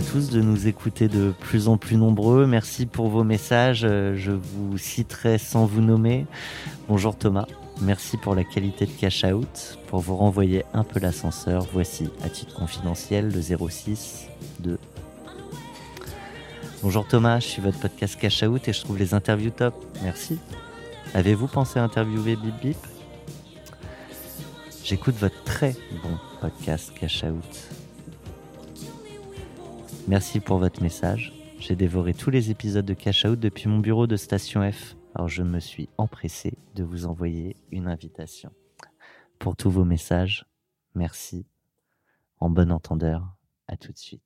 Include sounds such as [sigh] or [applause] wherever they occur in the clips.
tous de nous écouter de plus en plus nombreux. Merci pour vos messages. Euh, Je vous citerai sans vous nommer. Bonjour Thomas. Merci pour la qualité de cash out. Pour vous renvoyer un peu l'ascenseur, voici à titre confidentiel le 06 de. Bonjour Thomas, je suis votre podcast cash out et je trouve les interviews top. Merci. Avez-vous pensé à interviewer Bip Bip? J'écoute votre très bon podcast cash out. Merci pour votre message. J'ai dévoré tous les épisodes de Cash Out depuis mon bureau de station F. Alors je me suis empressé de vous envoyer une invitation. Pour tous vos messages, merci. En bon entendeur, à tout de suite.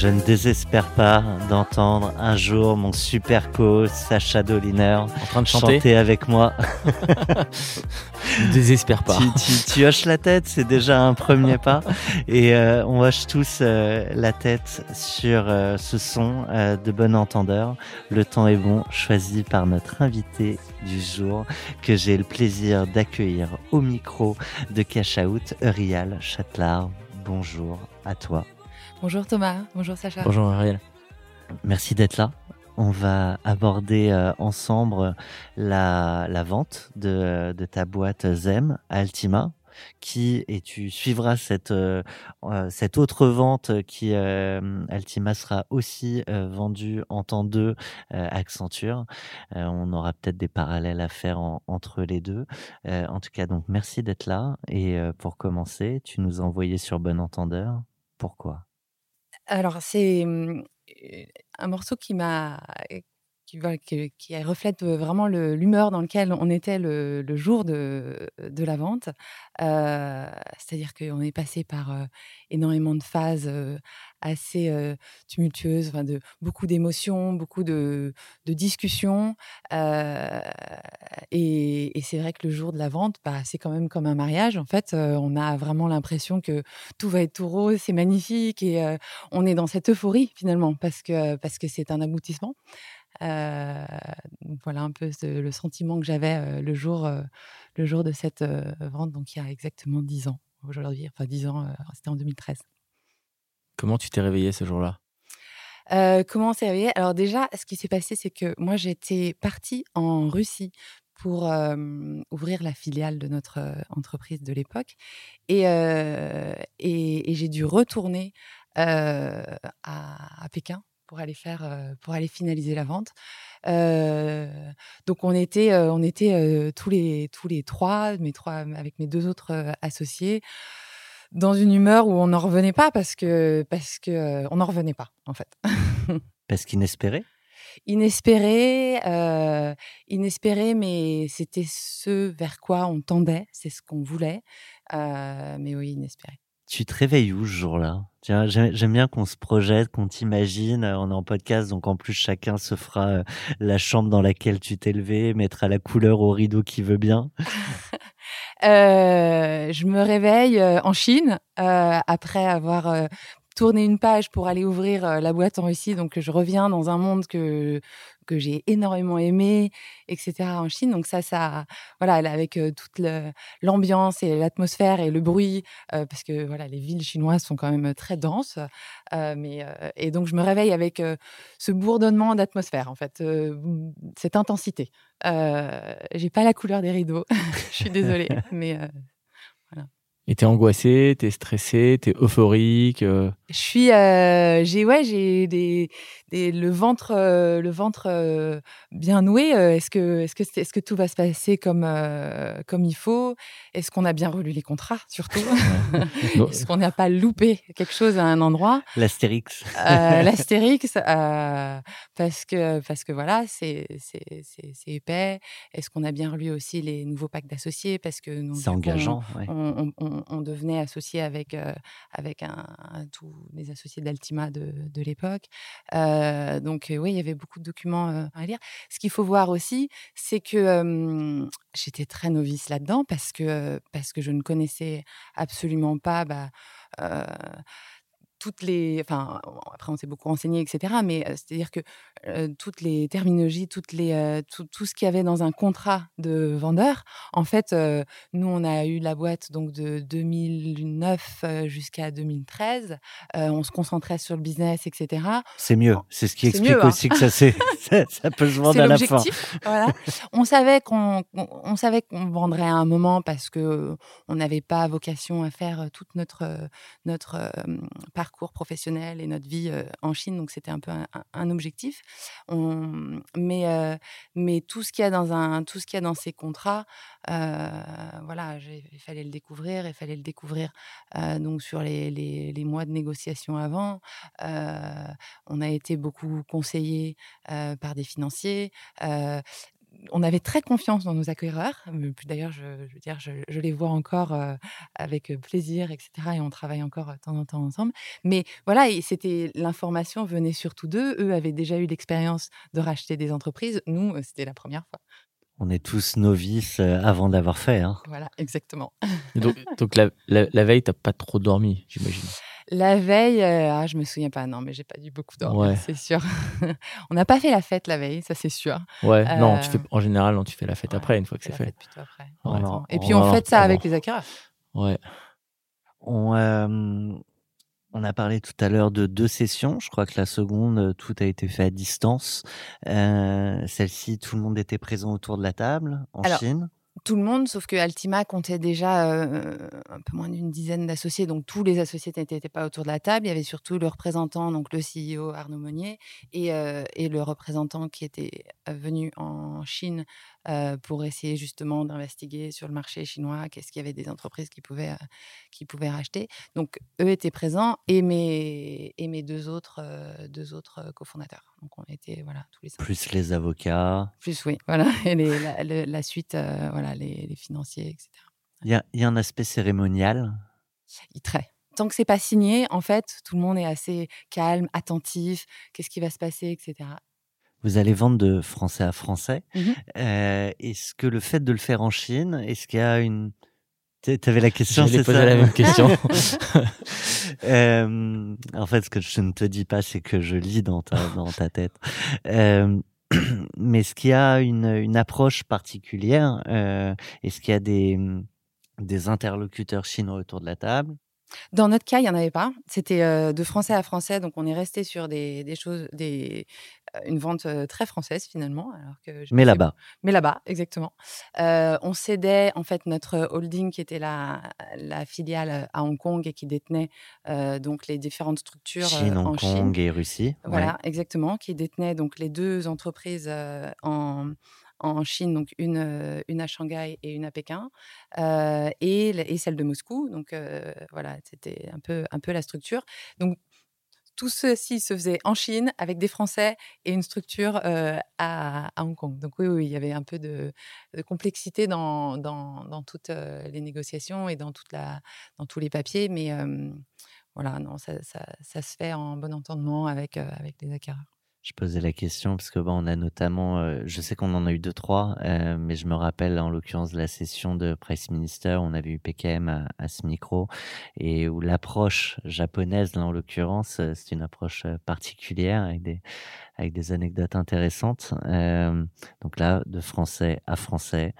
Je ne désespère pas d'entendre un jour mon super co Sacha Doliner En train de chanter. avec moi. [laughs] Ne désespère pas. Tu, tu- tu hoches la tête, c'est déjà un premier pas. Et euh, on hoche tous euh, la tête sur euh, ce son de bon entendeur. Le temps est bon, choisi par notre invité du jour, que j'ai le plaisir d'accueillir au micro de Cash Out, Eurial Châtelard. Bonjour à toi. Bonjour Thomas, bonjour Sacha. Bonjour Ariel. Merci d'être là. On va aborder euh, ensemble la, la vente de, ta boîte Zem à Altima, qui et tu suivras cette euh, euh, cette autre vente qui euh, Altima sera aussi euh, vendue en temps 2 euh, Accenture. Euh, on aura peut-être des parallèles à faire en- entre les deux. Euh, en tout cas, donc merci d'être là. Et euh, pour commencer, tu nous as envoyé sur Bon Entendeur. Pourquoi? Alors c'est un morceau qui m'a qui, reflète vraiment l'humeur dans lequel on était le, jour de, la vente. C'est-à-dire qu'on est passé par énormément de phases assez tumultueuses, de, beaucoup d'émotions, beaucoup de, discussions. Et c'est vrai que le jour de la vente, bah, c'est quand même comme un mariage. En fait, on a vraiment l'impression que tout va être tout rose, c'est magnifique et on est dans cette euphorie finalement parce que parce que c'est un aboutissement. Euh, voilà un peu le sentiment que j'avais le jour le jour de cette vente, donc il y a exactement dix ans aujourd'hui. Enfin dix ans, c'était en 2013. Comment tu t'es réveillée ce jour-là? Comment on s'est réveillé Alors déjà, ce qui s'est passé, c'est que moi, j'étais partie en Russie pour ouvrir la filiale de notre entreprise de l'époque. Et, et, j'ai dû retourner à, Pékin pour aller faire, pour aller finaliser la vente. donc on était, on était tous les tous les trois, mes trois avec mes deux autres associés, dans une humeur où on n'en revenait pas parce que parce que on n'en revenait pas en fait. [laughs] parce qu'inespéré? Inespéré, euh, inespéré, mais c'était ce vers quoi on tendait, c'est ce qu'on voulait, euh, mais oui, inespéré. Tu te réveilles où ce jour-là? J'aime bien qu'on se projette, qu'on t'imagine. On est en podcast, donc en plus chacun se fera euh, la chambre dans laquelle tu t'es levé, mettra la couleur au rideau qui veut bien. [laughs] je me réveille en Chine après avoir tourner une page pour aller ouvrir la boîte en Russie. Donc, je reviens dans un monde que, que j'ai énormément aimé, etc. en Chine. Donc, ça, ça, voilà, avec toute l'ambiance et l'atmosphère et le bruit, parce que voilà, les villes chinoises sont quand même très denses. mais, et donc, je me réveille avec ce bourdonnement d'atmosphère, en fait, cette intensité. j'ai pas la couleur des rideaux, [laughs] je suis désolée, [laughs] mais et t'es angoissé, t'es stressé, t'es euphorique. Euh? Je suis, euh, j'ai ouais, j'ai des, le ventre, euh, le ventre bien noué. est-ce que, est-ce que, est-ce que tout va se passer comme comme il faut? Est-ce qu'on a bien relu les contrats, surtout? [laughs] [laughs] Est-ce qu'on n'a pas loupé quelque chose à un endroit? L'astérix. [laughs] L'astérix, parce que parce que voilà, c'est c'est c'est épais. Est-ce qu'on a bien relu aussi les nouveaux packs d'associés? Parce que c'est engageant. on, on, devenait associé avec, avec un, tous les associés d'Altima de, de l'époque. Donc oui, il y avait beaucoup de documents à lire. Ce qu'il faut voir aussi, c'est que j'étais très novice là-dedans parce que, parce que je ne connaissais absolument pas... Bah, toutes les, enfin après on s'est beaucoup renseigné, etc. Mais c'est-à-dire que toutes les terminologies, toutes les, tout, tout, ce qu'il y avait dans un contrat de vendeur, en fait, nous on a eu la boîte donc de 2009 jusqu'à 2013. on se concentrait sur le business, etc. C'est mieux. C'est ce qui explique hein. aussi que ça, [laughs] ça, peut se vendre à la fin. Voilà. on savait qu'on on, savait qu'on vendrait à un moment parce que on n'avait pas vocation à faire toute notre notre parcours professionnel et notre vie en Chine. Donc, c'était un peu un, objectif. On, mais, mais tout ce qu'il y a dans un, tout ce qu'il y a dans ces contrats, voilà, il fallait le découvrir. Il fallait le découvrir donc sur les, les, les, mois de négociation avant. on a été beaucoup conseillé par des financiers on avait très confiance dans nos acquéreurs. D'ailleurs, je, veux dire, je, les vois encore avec plaisir, etc. Et on travaille encore de temps en temps ensemble. Mais voilà, c'était l'information venait surtout d'eux. Eux avaient déjà eu l'expérience de racheter des entreprises. Nous, c'était la première fois. On est tous novices avant d'avoir fait. Hein. Voilà, exactement. donc, [laughs] donc la, la, la veille, t'as pas trop dormi, j'imagine? La veille, euh, ah, je me souviens pas, non, mais j'ai pas dû beaucoup dormir, c'est sûr. [laughs] on n'a pas fait la fête la veille, ça c'est sûr. Ouais, non, tu fais, euh, en général, non, tu fais la fête après, une fois que c'est fait. après. Et puis on, fait ça avec les acquéreurs. Ouais. On, euh, on a parlé tout à l'heure de deux sessions. Je crois que la seconde, tout a été fait à distance. Celle-ci, tout le monde était présent autour de la table en Chine tout le monde, sauf que Altima comptait déjà euh, un peu moins d'une dizaine d'associés, donc tous les associés n'étaient pas autour de la table. Il y avait surtout le représentant, donc le CEO Arnaud Monnier, euh, et le représentant qui était venu en Chine euh, pour essayer justement d'investiguer sur le marché chinois, qu'est-ce qu'il y avait des entreprises qui pouvaient, euh, qui pouvaient racheter. Donc, eux étaient présents et mes, et mes deux autres, euh, deux autres cofondateurs. Donc, on était voilà, tous les cinq. Plus les avocats. Plus, oui, voilà. [laughs] Et les, la, suite, voilà, les, les, financiers, etc. Il y a, y a un aspect cérémonial Très tant que c'est pas signé, en fait, tout le monde est assez calme, attentif, qu'est-ce qui va se passer, etc. Vous allez vendre de français à français. Mmh euh, est-ce que le fait de le faire en Chine, est-ce qu'il y a une... Tu avais la question, c'est posé la même question. [laughs] [laughs] euh, en fait, ce que je ne te dis pas, c'est que je lis dans ta, dans ta tête. Euh, [clears throat] mais est-ce qu'il y a une, une approche particulière euh, Est-ce qu'il y a des, des interlocuteurs chinois autour de la table? Dans notre cas, il n'y en avait pas. C'était euh, de français à français, donc on est resté sur des, des choses, des, une vente euh, très française finalement. Alors que je Mais là-bas. Mais là-bas, exactement. Euh, on cédait en fait notre holding qui était la, la filiale à Hong Kong et qui détenait euh, donc les différentes structures euh, Chine, en Hong Chine. Kong et Russie. ouais. Voilà, exactement, qui détenait donc les deux entreprises euh, en, en Chine, donc une, euh, une à Shanghai et une à Pékin, euh, et, et celle de Moscou. Donc euh, voilà, c'était un peu, un peu la structure. Donc tout ceci se faisait en Chine avec des Français et une structure à, Hong Kong. Donc oui, il y avait un peu de, complexité dans, toutes les négociations et dans, tous les papiers, mais voilà, non, ça, se fait en bon entendement avec, avec les acquéreurs. Je posais la question parce que bon, on a notamment, euh, je sais qu'on en a eu deux trois, euh, mais je me rappelle en l'occurrence la session de Price Minister, on avait eu PKM à, ce micro et où l'approche japonaise, là en l'occurrence, euh, c'est une approche particulière avec des avec des anecdotes intéressantes. Donc là, de français à français,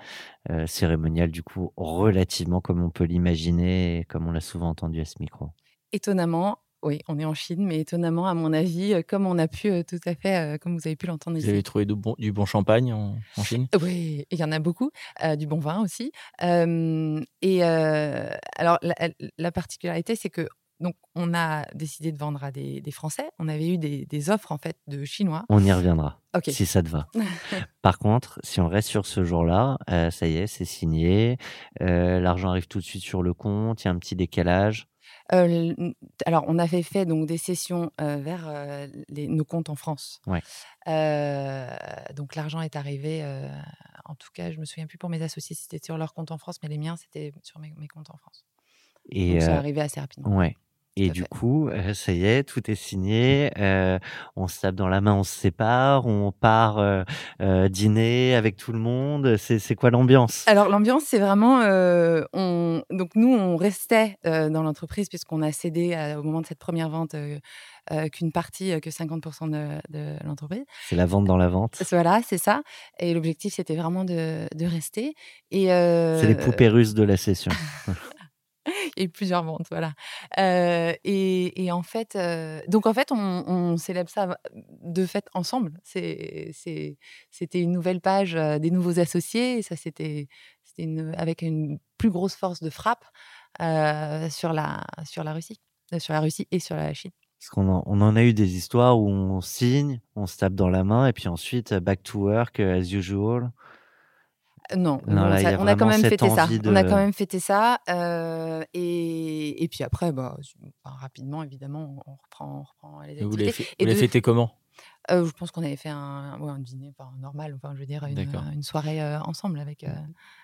cérémonial du coup relativement comme on peut l'imaginer comme on l'a souvent entendu à ce micro. Étonnamment, oui, on est en Chine, mais étonnamment, à mon avis, euh, comme on a pu euh, tout à fait, euh, comme vous avez pu l'entendre Vous ici. avez trouvé du bon, du bon champagne en, en Chine? Oui, il y en a beaucoup, euh, du bon vin aussi. Euh, et euh, alors, la, la particularité, c'est que donc on a décidé de vendre à des, des Français. On avait eu des, des offres en fait de Chinois. On y reviendra. Si ça te va. [laughs] Par contre, si on reste sur ce jour-là, euh, ça y est, c'est signé. euh, L'argent arrive tout de suite sur le compte. Il y a un petit décalage. Euh, alors, on avait fait donc des sessions euh, vers euh, les- nos comptes en France. Ouais. Donc, l'argent est arrivé. en tout cas, je me souviens plus pour mes associés si c'était sur leur compte en France, mais les miens c'était sur mes, mes comptes en France. Et donc, ça arrivait assez rapidement. ouais. Et du fait. coup, euh, ça y est, tout est signé. euh, on se tape dans la main, on se sépare, on part euh, euh, dîner avec tout le monde. C'est quoi l'ambiance? Alors l'ambiance, c'est vraiment, on, donc nous, on restait dans l'entreprise puisqu'on a cédé à- au moment de cette première vente euh, qu'une partie, euh, que 50% de, de l'entreprise. C'est la vente dans la vente. Voilà, c'est ça. Et l'objectif, c'était vraiment de, de rester. Et C'est les poupées russes de la session. [laughs] [laughs] et plusieurs ventes, voilà. Euh, et, en fait, euh, donc en fait, on, on célèbre ça de fait ensemble. C'était une nouvelle page euh, des nouveaux associés. Ça, c'était, avec une plus grosse force de frappe sur la, Russie, sur la Russie et sur la Chine. On en a eu des histoires où on signe, on se tape dans la main, et puis ensuite, back to work, as usual. Non, Non, là, ça- on a quand même fêté ça. On a quand même fêté ça. euh, et, et puis après, bah, rapidement, évidemment, on reprend, on reprend les Vous activités. Et vous l'avez de- fêté comment? Euh, je pense qu'on avait fait un, ouais, un dîner enfin, normal, enfin, je veux dire, une, soirée euh, ensemble avec. euh,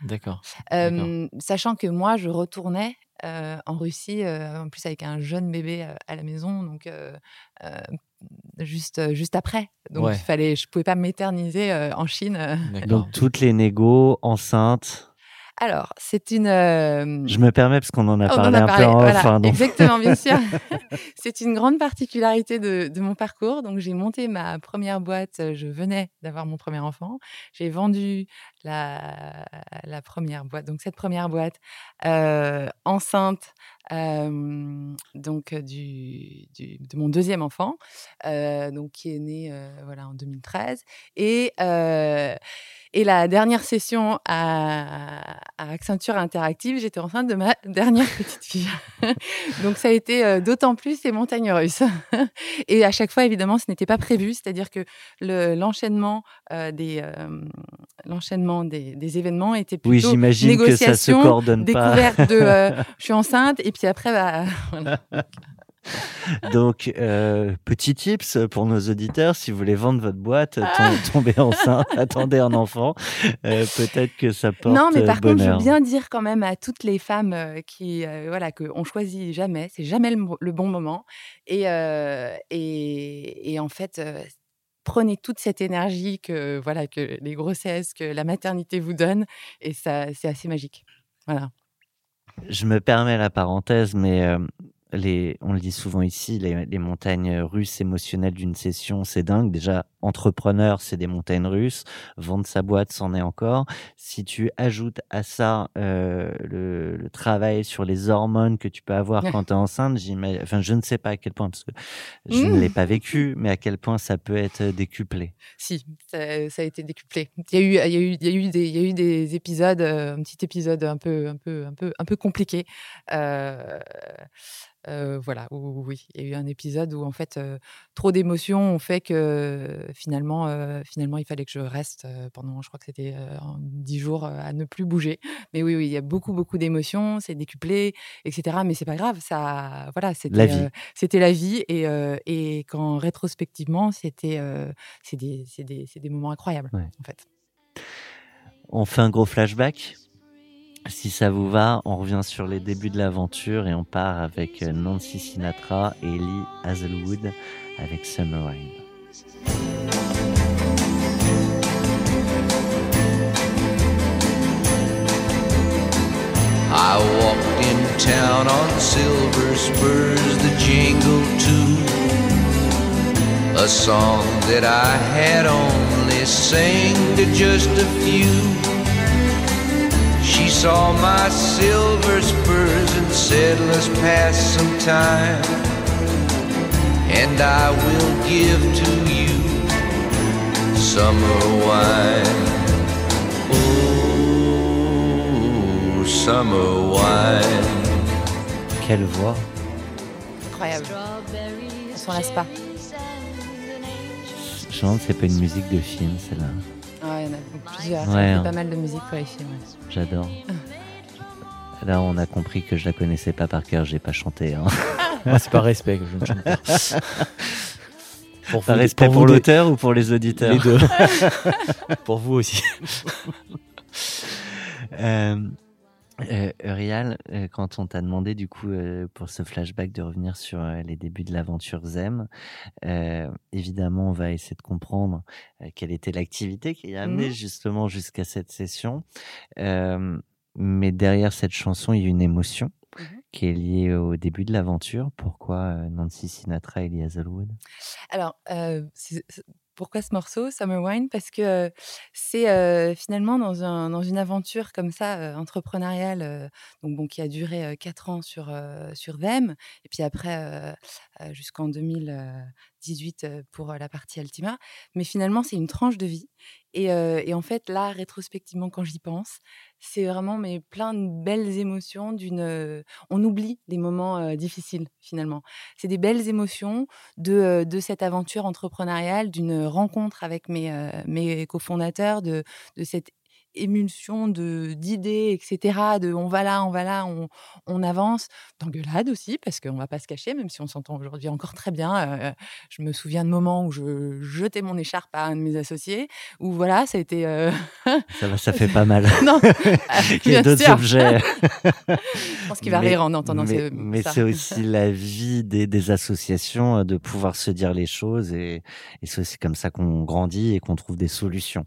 D'accord. euh, sachant que moi, je retournais euh, en Russie, euh, en plus avec un jeune bébé à la maison, donc euh, euh, juste, juste après. Donc Ouais. il fallait, je pouvais pas m'éterniser euh, en Chine. Donc, toutes les négos, enceintes. Alors, c'est une. euh, Je me permets parce qu'on en a On en parlé a un parlé, peu en voilà, hein, donc- Exactement, bien sûr. [laughs] [laughs] c'est une grande particularité de, de mon parcours. Donc, j'ai monté ma première boîte. euh, Je venais d'avoir mon premier enfant. J'ai vendu la, la première boîte. Donc, cette première boîte euh, enceinte. Euh, donc du, du- de mon deuxième enfant, euh, donc qui est né voilà en 2013 et et la dernière session à, à Accenture Interactive, j'étais enceinte de ma [laughs] dernière petite fille. [laughs] Donc ça a été d'autant plus les montagnes russes. [laughs] Et à chaque fois, évidemment, ce n'était pas prévu, c'est-à-dire que le- l'enchaînement euh, des l'enchaînement des, des événements était Oui, plutôt j'imagine que ça se coordonne pas. découverte de euh, je suis enceinte et puis après bah, [laughs] voilà. [laughs] Donc, euh, petit tips pour nos auditeurs, si vous voulez vendre votre boîte, tom- tomber [laughs] enceinte, attendez un enfant, euh, peut-être que ça porte Non, mais par euh, contre, je veux bien dire quand même à toutes les femmes euh, qui, euh, voilà, que on choisit jamais, c'est jamais le, bon moment. Et, et, et en fait, prenez toute cette énergie que, voilà, que les grossesses, que la maternité vous donne, et ça, c'est assez magique. Voilà. Je me permets la parenthèse, mais euh, les, on le dit souvent ici, les, les montagnes russes émotionnelles d'une session, c'est dingue. Déjà, entrepreneur, c'est des montagnes russes. Vendre sa boîte, c'en est encore. Si tu ajoutes à ça euh, le, le travail sur les hormones que tu peux avoir quand tu es enceinte, enfin, je ne sais pas à quel point, parce que je ne Mmh. l'ai pas vécu, mais à quel point ça peut être décuplé. Si, ça, ça a été décuplé. Il y a eu, il y a eu, il y a eu des, il y a eu des épisodes, euh, un petit épisode un peu, un peu, un peu, un peu compliqué. Euh, euh, voilà, oui, il y a eu un épisode où en fait euh, trop d'émotions ont fait que finalement, euh, finalement, il fallait que je reste euh, pendant, je crois que c'était euh, dix jours à ne plus bouger. [laughs] Mais oui, oui, il y a beaucoup, beaucoup d'émotions, c'est décuplé, etc. Mais c'est pas grave, ça, voilà, c'était La vie. c'était la vie et, et quand rétrospectivement, c'était c'est des, c'est des, c'est des moments incroyables Ouais. en fait. On fait un gros flashback. Si ça vous va, on revient sur les débuts de l'aventure et on part avec Nancy Sinatra et Lee Hazelwood avec Summer Rain. I walked in town on silver spurs that jingle too. A song that I had only sang to just a few. She saw my silver spurs and said, Let's pass some time. And I will give to you summer wine. Summer wine. Quelle voix Incroyable. On s'en lasse pas. Je me demande c'est pas une musique de film, celle-là. Ah, il y en a plusieurs. Ouais, il y a hein. pas mal de musique pour les films. ouais. J'adore. Là, on a compris que je la connaissais pas par cœur, j'ai pas chanté. Hein. Moi, [laughs] c'est par respect que je ne chante pas. [laughs] Pour Par vous- respect pour l'auteur ou pour les auditeurs Les deux. [laughs] pour vous aussi. Euh, euh, Urial, euh, quand on t'a demandé du coup euh, pour ce flashback de revenir sur euh, les débuts de l'aventure Zem, évidemment on va essayer de comprendre quelle était l'activité qui a amené Mhm. justement jusqu'à cette session. Mais derrière cette chanson, il y a une émotion Mhm. qui est liée au début de l'aventure. Pourquoi Nancy Sinatra et Lee Hazelwood? Alors, c'est- pourquoi ce morceau, Summer Wine? Parce que c'est finalement dans, un, dans une aventure comme ça, entrepreneuriale, donc, qui a duré quatre ans sur, sur Them, et puis après jusqu'en 2018 euh, pour euh, la partie Altima. Mais finalement, c'est une tranche de vie. Et, euh, en fait, là, rétrospectivement, quand j'y pense, c'est vraiment mais plein de belles émotions. D'une, euh, on oublie les moments euh, difficiles finalement. C'est des belles émotions de, euh, de cette aventure entrepreneuriale, d'une rencontre avec mes, euh, mes cofondateurs, de, de cette émulsion de d'idées, etc. De on va là, on va là, on, on avance. D'engueulade aussi, parce qu'on va pas se cacher, même si on s'entend aujourd'hui encore très bien. euh, je me souviens de moments où je jetais mon écharpe à un de mes associés, où voilà, ça a été... euh, Ça va, ça [laughs] fait pas mal. non, [laughs] Il y a d'autres objets. [laughs] Je pense qu'il va Mais- rire en entendant mais, ce- mais c'est aussi la vie des, des associations euh, de pouvoir se dire les choses et, et c'est comme ça qu'on grandit et qu'on trouve des solutions.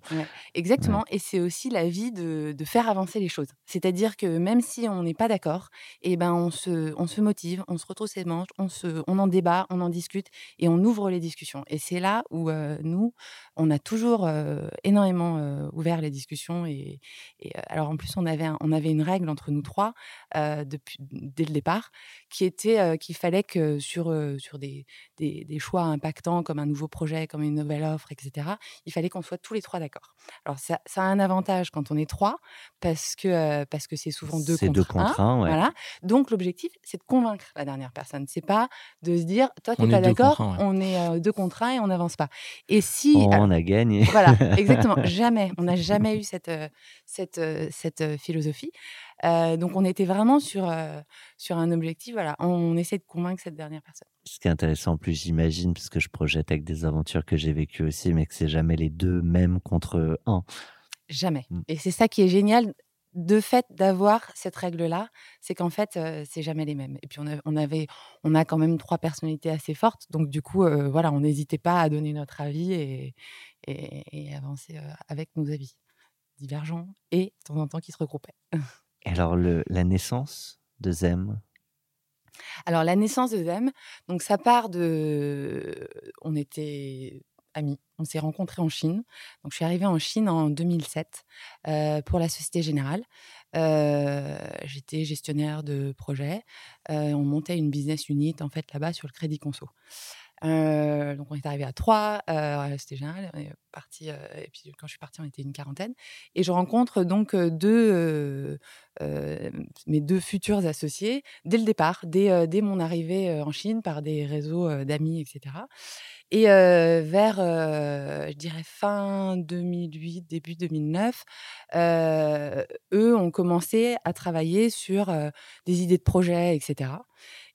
Exactement. Et c'est aussi la vie de, faire avancer les choses. C'est-à-dire que même si on n'est pas d'accord, eh ben on se, on se motive, on se retrousse les manches, on, se, on en débat, on en discute et on ouvre les discussions. Et c'est là où euh, nous, on a toujours euh, énormément euh, ouvert les discussions. Et, et, alors en plus, on avait, on avait une règle entre nous trois depuis, dès le départ qui était qu'il fallait que sur, sur des, des, choix impactants comme un nouveau projet, comme une nouvelle offre, etc., il fallait qu'on soit tous les trois d'accord. Alors ça a un avantage quand on est trois parce que euh, parce que c'est souvent deux C'est contre deux un. contre un, ouais. Voilà. Donc l'objectif, c'est de convaincre la dernière personne. C'est pas de se dire, toi, t'es On pas d'accord, un, ouais. on est euh, deux contre un et on n'avance pas. Et si, Oh, alors, on a gagné. voilà, exactement. [laughs] Jamais. On n'a jamais eu cette, euh, cette, euh, cette euh, philosophie. Euh, donc, on était vraiment sur, euh, sur un objectif. Voilà, on, essaie de convaincre cette dernière personne. Ce qui est intéressant en plus, j'imagine, parce que je projette avec des aventures que j'ai vécues aussi, mais que c'est jamais les deux mêmes contre un. Jamais. Mm. Et c'est ça qui est génial de fait d'avoir cette règle-là, c'est qu'en fait, euh, c'est jamais les mêmes. Et puis, on, a- on avait, on a quand même trois personnalités assez fortes. Donc, du coup, euh, voilà, on n'hésitait pas à donner notre avis et, et, et avancer euh, avec nos avis divergents et de temps en temps qui se regroupaient. Et alors, le, la naissance de Zem, Alors, la naissance de Zem, donc ça part de. On était On s'est rencontrés en Chine. Donc, je suis arrivée en Chine en 2007 euh, pour la Société Générale. Euh, J'étais gestionnaire de projet. Euh, on montait une business unit en fait là-bas sur le crédit conso. Euh, donc on est arrivé à trois, euh, c'était génial. On est parti, euh, et puis quand je suis partie, on était une quarantaine. Et je rencontre donc deux, mes deux futurs associés dès le départ, dès, dès mon arrivée en Chine par des réseaux d'amis, etc. Et vers, je dirais, fin 2008, début 2009, euh, eux ont commencé à travailler sur des idées de projet, etc.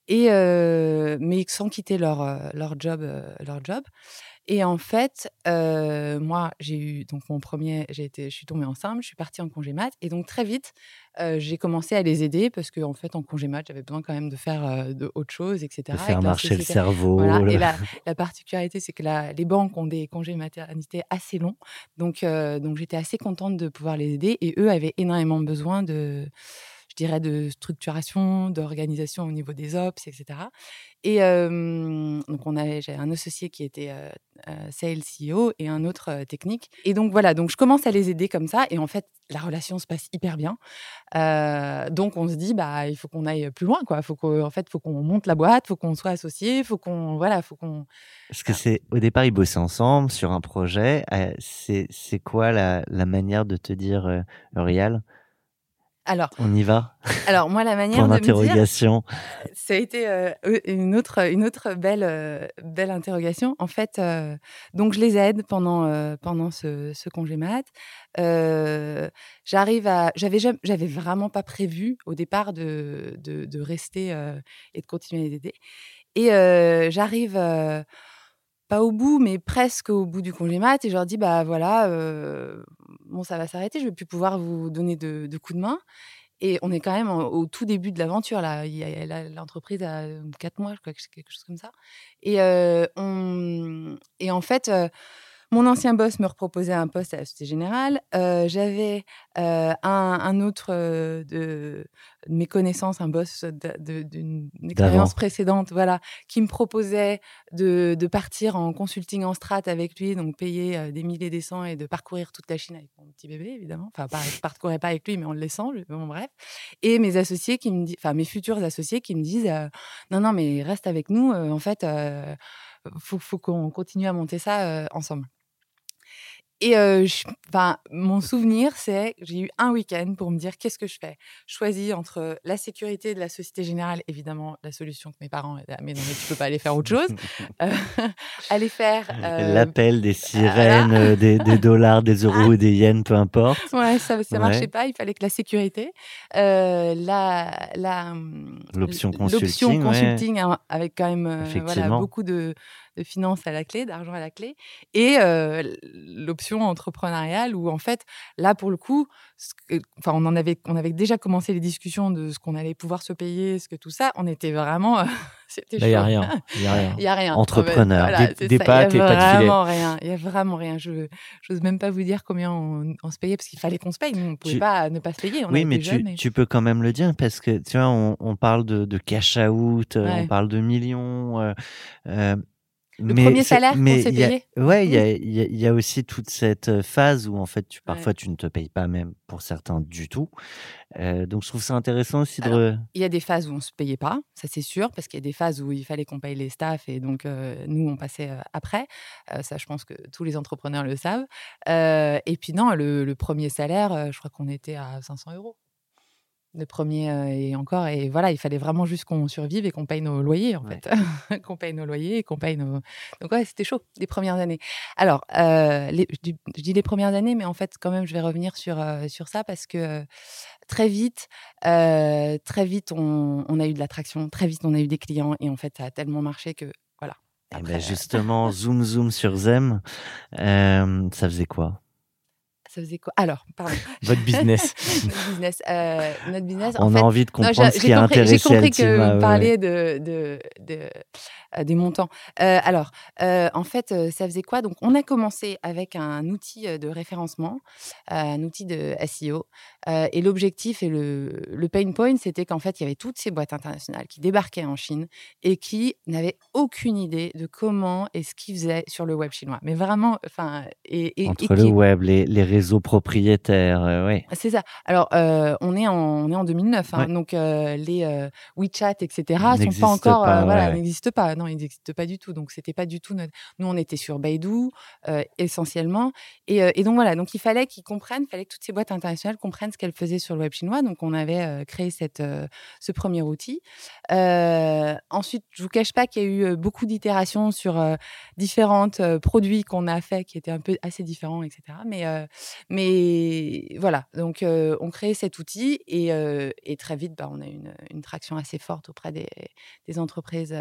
Et, euh, mais sans quitter leur, leur, job, leur job. Et en fait, euh, moi, j'ai eu donc mon premier, j'ai été, je suis tombée enceinte, je suis partie en congé mat, et donc très vite, euh, j'ai commencé à les aider parce qu'en en fait, en congé mat, j'avais besoin quand même de faire de autre chose, etc. De faire marcher le cerveau. Voilà. Et la, [laughs] la particularité, c'est que la- les banques ont des congés maternité assez longs. Donc, donc j'étais assez contente de pouvoir les aider. Et eux avaient énormément besoin de, je dirais, de structuration, d'organisation au niveau des ops, etc. Et euh, donc, on avait, j'ai un associé qui était euh, sales CEO et un autre euh, technique. Et donc, voilà, donc je commence à les aider comme ça. Et en fait, la relation se passe hyper bien. Donc, on se dit, bah, il faut qu'on aille plus loin, quoi. Faut qu'en en fait, faut qu'on monte la boîte, faut qu'on soit associé, faut qu'on, voilà, faut qu'on. Parce que c'est au départ ils bossaient ensemble sur un projet? Euh, c'est quoi la, la manière de te dire Aurial, Alors, on y va alors moi, la [laughs] manière Point de me dire, ça a été euh, une autre, une autre belle, euh, belle interrogation. En fait, euh, donc je les aide pendant, pendant ce, ce congé mat. J'arrive à, j'avais j'avais vraiment pas prévu au départ de, de, de rester et de continuer à les aider. Et j'arrive pas au bout, mais presque au bout du congé mat, et je leur dis bah voilà, bon ça va s'arrêter, je vais plus pouvoir vous donner de, coups de main. Et on est quand même au tout début de l'aventure là. L'entreprise a euh, quatre mois, je crois, quelque chose comme ça. Et en fait. Mon ancien boss me reproposait un poste à la Société Générale. Euh, J'avais euh, un, un autre euh, de, de mes connaissances, un boss d'une expérience précédente, voilà, qui me proposait de, de partir en consulting en strat avec lui, donc payer des milliers des cents et de parcourir toute la Chine avec mon petit bébé, évidemment. Enfin, pas, je parcourais pas avec lui, mais en le laissant, bon, bref. Et mes associés qui me disent, enfin, mes futurs associés qui me disent, non, non, mais reste avec nous, en fait, faut, faut qu'on continue à monter ça ensemble. Et euh, je- mon souvenir, c'est que j'ai eu un week-end pour me dire qu'est-ce que je fais? Choisis entre la sécurité de la Société Générale, évidemment, la solution que mes parents étaient, Ah, mais non, mais tu peux pas aller faire autre chose. [laughs] Euh, aller faire. euh, L'appel des sirènes, euh, des, des dollars, des [laughs] euros, des yens, peu importe. Ouais, ça Ouais. marchait pas. Il fallait que la sécurité, la, la, hum, L'option consulting, l'option consulting hein, avec quand même voilà, beaucoup de, de finances à la clé, d'argent à la clé, et euh, l'option entrepreneuriale où en fait, là pour le coup, que- enfin on en avait, on avait déjà commencé les discussions de ce qu'on allait pouvoir se payer, ce que tout ça, on était vraiment, [laughs] c'était il n'y a rien. Il y a rien. [laughs] Il y a rien. Entrepreneur. Voilà, Des- des pâtes et a pas de filet. vraiment rien. Il y a vraiment rien. Je n'ose même pas vous dire combien on, on se payait parce qu'il fallait qu'on se paye. On ne pouvait Tu- pas ne pas se payer. On oui, mais tu, peux quand même le dire parce que tu vois, on, on parle de, de cash out, Ouais. on parle de millions. euh, Le mais premier salaire qu'on s'est y a- payé. Ouais, il y a, y y aussi toute cette euh, phase où en fait, tu, parfois, Ouais. tu ne te payes pas même pour certains du tout. Euh, donc, je trouve ça intéressant aussi de. Alors, Il y a des phases où on ne se payait pas, ça c'est sûr, parce qu'il y a des phases où il fallait qu'on paye les staffs et donc euh, nous on passait euh, après. Ça, je pense que tous les entrepreneurs le savent. Et puis non, le, le premier salaire, je crois qu'on était à 500 euros. Le premier euh, et encore, et voilà, il fallait vraiment juste qu'on survive et qu'on paye nos loyers en Ouais. fait, [laughs] qu'on paye nos loyers et qu'on paye nos. Donc ouais, c'était chaud les premières années. Alors, euh, les- je, dis, je dis les premières années, mais en fait, quand même, je vais revenir sur euh, sur ça parce que euh, très vite, très vite, on, on a eu de l'attraction, très vite, on a eu des clients et en fait, ça a tellement marché que voilà. Eh Après, ben, justement, [laughs] zoom zoom sur Zem, euh, ça faisait quoi? Ça faisait quoi? Alors, pardon. [laughs] Votre business. [laughs] notre business. euh, notre business. en On fait, a envie de non, comprendre j'ai ce qui a compris, j'ai intéressé compris que vous parliez de, de, de- des montants. Alors, en fait, ça faisait quoi? Donc, on a commencé avec un outil de référencement, un outil de SEO. et l'objectif et le, le pain point, c'était qu'en fait, il y avait toutes ces boîtes internationales qui débarquaient en Chine et qui n'avaient aucune idée de comment et ce qu'ils faisaient sur le web chinois. Mais vraiment, enfin, et, et- et Entre le qui- web, les, les réseaux propriétaires, euh, ouais. c'est ça. Alors, euh, on, est en, on est en 2009, hein, Ouais. donc euh, les WeChat, etc., N'existent pas encore, pas, voilà, ouais. n'existent pas. Non, ils n'existent pas du tout. Donc, c'était pas du tout notre. Nous, on était sur Baidu euh, essentiellement, euh, et donc voilà. Donc, il fallait qu'ils comprennent, fallait que toutes ces boîtes internationales comprennent ce qu'elles faisaient sur le web chinois. Donc, on avait euh, créé cette, ce premier outil. Ensuite, je vous cache pas qu'il y a eu beaucoup d'itérations sur différents produits qu'on a fait, qui étaient un peu assez différents, etc. Mais mais voilà, donc on crée cet outil et, très vite, bah, on a une, une traction assez forte auprès des, entreprises